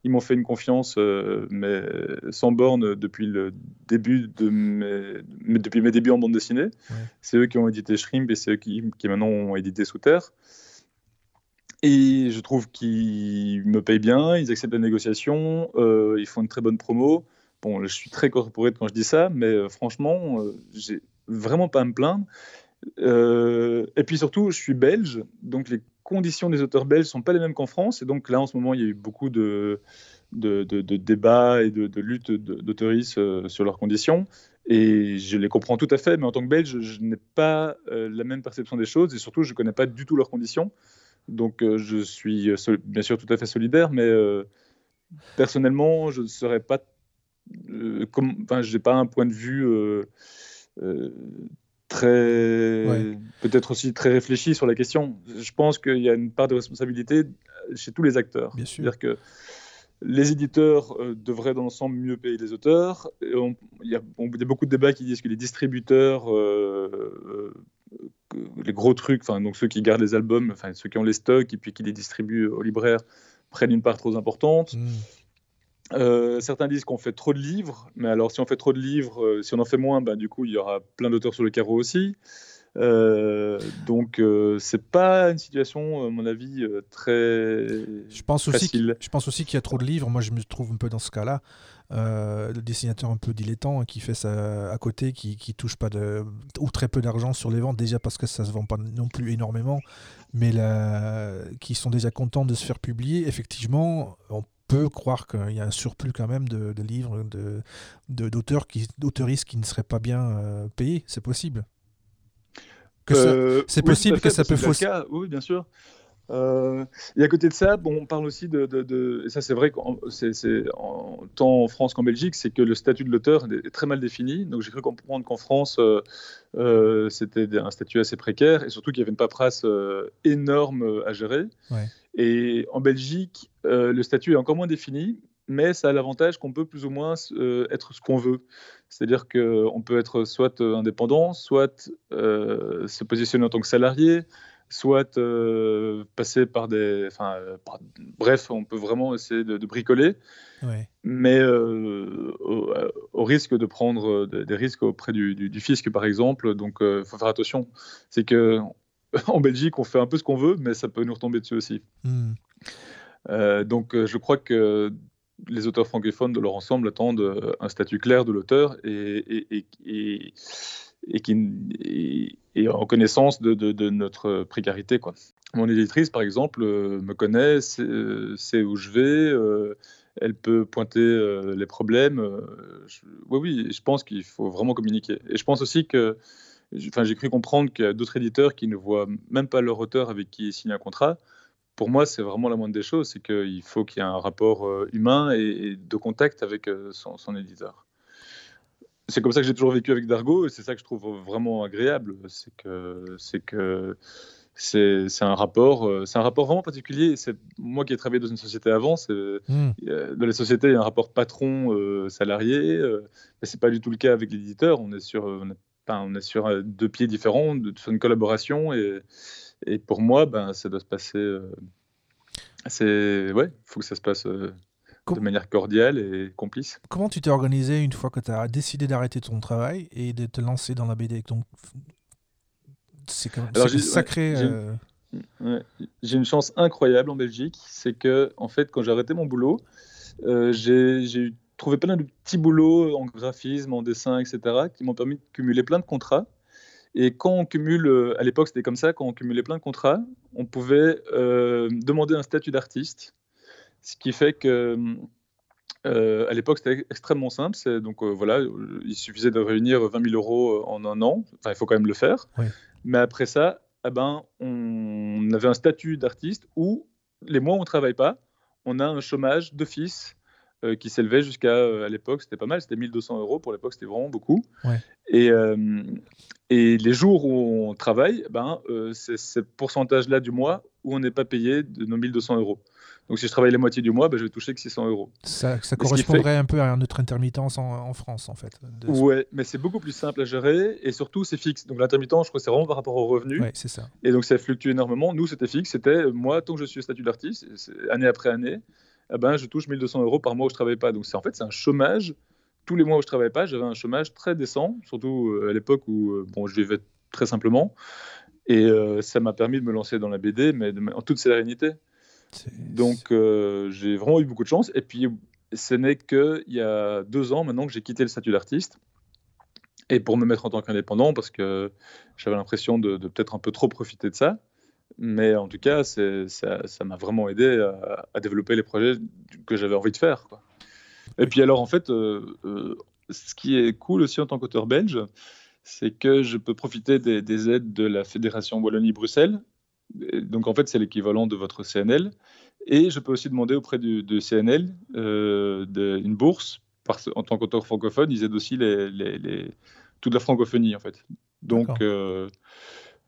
Ils m'ont fait une confiance euh, mais sans borne depuis le début de mes, depuis mes débuts en bande dessinée. C'est eux qui ont édité Shrimp et c'est eux qui, qui maintenant ont édité Sous Terre. Et je trouve qu'ils me payent bien, ils acceptent la négociation, euh, ils font une très bonne promo. Bon, je suis très corporate quand je dis ça, mais euh, franchement, euh, j'ai vraiment pas à me plaindre. et puis surtout, je suis belge, donc les conditions des auteurs belges sont pas les mêmes qu'en France. Et donc là, en ce moment, il y a eu beaucoup de, de, débats et de, de luttes d'auteuristes sur leurs conditions. Et je les comprends tout à fait, mais en tant que belge, je n'ai pas la même perception des choses et surtout, je ne connais pas du tout leurs conditions. Donc euh, je suis euh, bien sûr tout à fait solidaire, mais euh, personnellement, je ne serais pas. Comme, enfin, j'ai pas un point de vue très. Peut-être aussi très réfléchi sur la question. Je pense qu'il y a une part de responsabilité chez tous les acteurs. Bien sûr. C'est-à-dire que les éditeurs devraient dans l'ensemble mieux payer les auteurs. Il y, a beaucoup de débats qui disent que les distributeurs les gros trucs, enfin donc ceux qui gardent les albums, enfin ceux qui ont les stocks et puis qui les distribuent aux libraires prennent une part trop importante. Hmm. Euh, certains disent qu'on fait trop de livres, mais alors si on fait trop de livres, euh, si on en fait moins, bah, du coup il y aura plein d'auteurs sur le carreau aussi. Euh, donc euh, c'est pas une situation, à mon avis, très je pense facile. Aussi je pense aussi qu'il y a trop de livres. Moi, je me trouve un peu dans ce cas-là. Le dessinateur un peu dilettant hein, qui fait ça à côté, qui, qui touche pas de ou très peu d'argent sur les ventes déjà parce que ça se vend pas non plus énormément, mais là, qui sont déjà contents de se faire publier. Effectivement, on peut croire qu'il y a un surplus quand même de, livres de d'auteurs qui d'auteuristes qui ne seraient pas bien euh, payés. C'est possible. Euh, c'est possible que ça peut fausser. Oui, bien sûr. Euh, et à côté de ça, bon, on parle aussi de, et ça c'est vrai, c'est, tant en France qu'en Belgique, c'est que le statut de l'auteur est très mal défini. Donc j'ai cru comprendre qu'en France, euh, euh, c'était un statut assez précaire et surtout qu'il y avait une paperasse énorme à gérer. Et en Belgique, le statut est encore moins défini, mais ça a l'avantage qu'on peut plus ou moins être ce qu'on veut. C'est-à-dire qu'on peut être soit indépendant, soit se positionner en tant que salarié, soit euh, passer par des. Enfin, euh, bref, on peut vraiment essayer de, bricoler, mais euh, au, risque de prendre des, risques auprès du, fisc, par exemple. Donc, il faut faire attention. C'est que en Belgique, on fait un peu ce qu'on veut, mais ça peut nous retomber dessus aussi. Hmm. donc, je crois que les auteurs francophones de leur ensemble attendent un statut clair de l'auteur et, et, et et, et, en connaissance de, notre précarité. Mon éditrice, par exemple, euh, me connaît, sait, euh, où je vais, euh, elle peut pointer les problèmes. oui, oui, je pense qu'il faut vraiment communiquer. Et je pense aussi que, enfin, j'ai cru comprendre qu'il y a d'autres éditeurs qui ne voient même pas leur auteur avec qui ils signent un contrat. Pour moi, c'est vraiment la moindre des choses, c'est qu'il faut qu'il y ait un rapport humain et, de contact avec son éditeur c'est comme ça que j'ai toujours vécu avec Dargo et c'est ça que je trouve vraiment agréable. C'est que, c'est que c'est un rapport, euh, c'est un rapport vraiment particulier. C'est moi qui ai travaillé dans une société avant. Mmh. Dans les sociétés, il y a un rapport patron salarié, mais c'est pas du tout le cas avec l'éditeur. On est sur, on est sur deux pieds différents, sur une collaboration et, et pour moi, ben, ça doit se passer. c'est ouais, il faut que ça se passe de manière cordiale et complice. Comment tu t'es organisé une fois que tu as décidé d'arrêter ton travail et de te lancer dans la BD Donc, c'est quand même sacré. Euh, j'ai une chance incroyable en Belgique, c'est que en fait, quand j'ai arrêté mon boulot, euh, j'ai trouvé plein de petits boulots en graphisme, en dessin, etc., qui m'ont permis de cumuler plein de contrats. Et quand on cumule, euh, à l'époque c'était comme ça, quand on cumulait plein de contrats, on pouvait demander un statut d'artiste ce qui fait que euh, à l'époque, c'était extrêmement simple. Donc euh, voilà, il suffisait de réunir 20 000 euros euh, en un an. Enfin, il faut quand même le faire. Mais après ça, eh ben, on avait un statut d'artiste où les mois où on ne travaille pas, on a un chômage d'office qui s'élevait jusqu'à, à l'époque, c'était pas mal, c'était 1200 euros. Pour l'époque, c'était vraiment beaucoup. Et, et les jours où on travaille, eh ben, c'est ce pourcentage-là du mois où on n'est pas payé de nos 1200 euros. Donc si je travaille la moitié du mois, bah, je vais toucher que 600 euros. Ça, correspondrait un peu à notre intermittence en, France, en fait. Ouais, mais c'est beaucoup plus simple à gérer et surtout c'est fixe. Donc l'intermittent, je crois que c'est vraiment par rapport aux revenus. Ouais, c'est ça. Et donc ça fluctue énormément. Nous, c'était fixe. C'était euh, moi, tant que je suis au statut d'artiste, année après année, eh ben, je touche 1200 euros par mois où je travaille pas. Donc c'est en fait c'est un chômage. Tous les mois où je travaillais pas, j'avais un chômage très décent, surtout euh, à l'époque où euh, bon, je vivais très simplement. Et ça m'a permis de me lancer dans la BD, mais en toute sérénité. Donc euh, j'ai vraiment eu beaucoup de chance. Et puis ce n'est qu'il y a deux ans maintenant que j'ai quitté le statut d'artiste. Et pour me mettre en tant qu'indépendant, parce que j'avais l'impression de, peut-être un peu trop profiter de ça. Mais en tout cas, ça m'a vraiment aidé à, développer les projets que j'avais envie de faire. Et puis alors, en fait, euh, euh, ce qui est cool aussi en tant qu'auteur belge, c'est que je peux profiter des, des, aides de la Fédération Wallonie-Bruxelles donc en fait, c'est l'équivalent de votre CNL. Et je peux aussi demander auprès du, de CNL euh, une bourse. Parce, en tant qu'auteur francophone, ils aident aussi les, toute la francophonie, en fait. Donc, euh,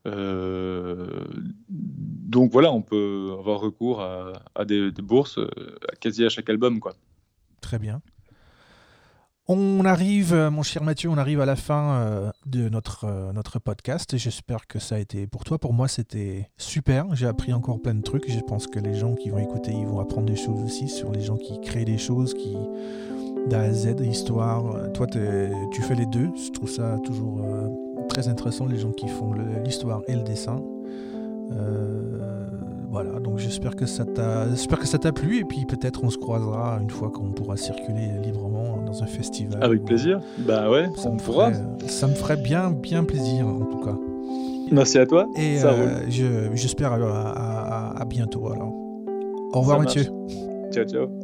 euh, donc voilà, on peut avoir recours à, des, des, bourses quasi à chaque album. Quoi. Très bien. On arrive, euh, mon cher Mathieu, on arrive à la fin euh, de notre, euh, notre podcast. J'espère que ça a été pour toi. Pour moi, c'était super. J'ai appris encore plein de trucs. Je pense que les gens qui vont écouter, ils vont apprendre des choses aussi sur les gens qui créent des choses, qui d'A à Z, histoire. Toi, tu fais les deux. Je trouve ça toujours très intéressant, les gens qui font l'histoire et le dessin. Voilà, donc j'espère que ça t'a, j'espère que ça t'a plu et puis peut-être on se croisera une fois qu'on pourra circuler librement dans un festival. Avec plaisir. Bah ouais, ça on me pourra. ça me ferait bien, bien plaisir en tout cas. Merci à toi. Et euh, j'espère à, à, bientôt alors. Au revoir Mathieu. Ciao ciao.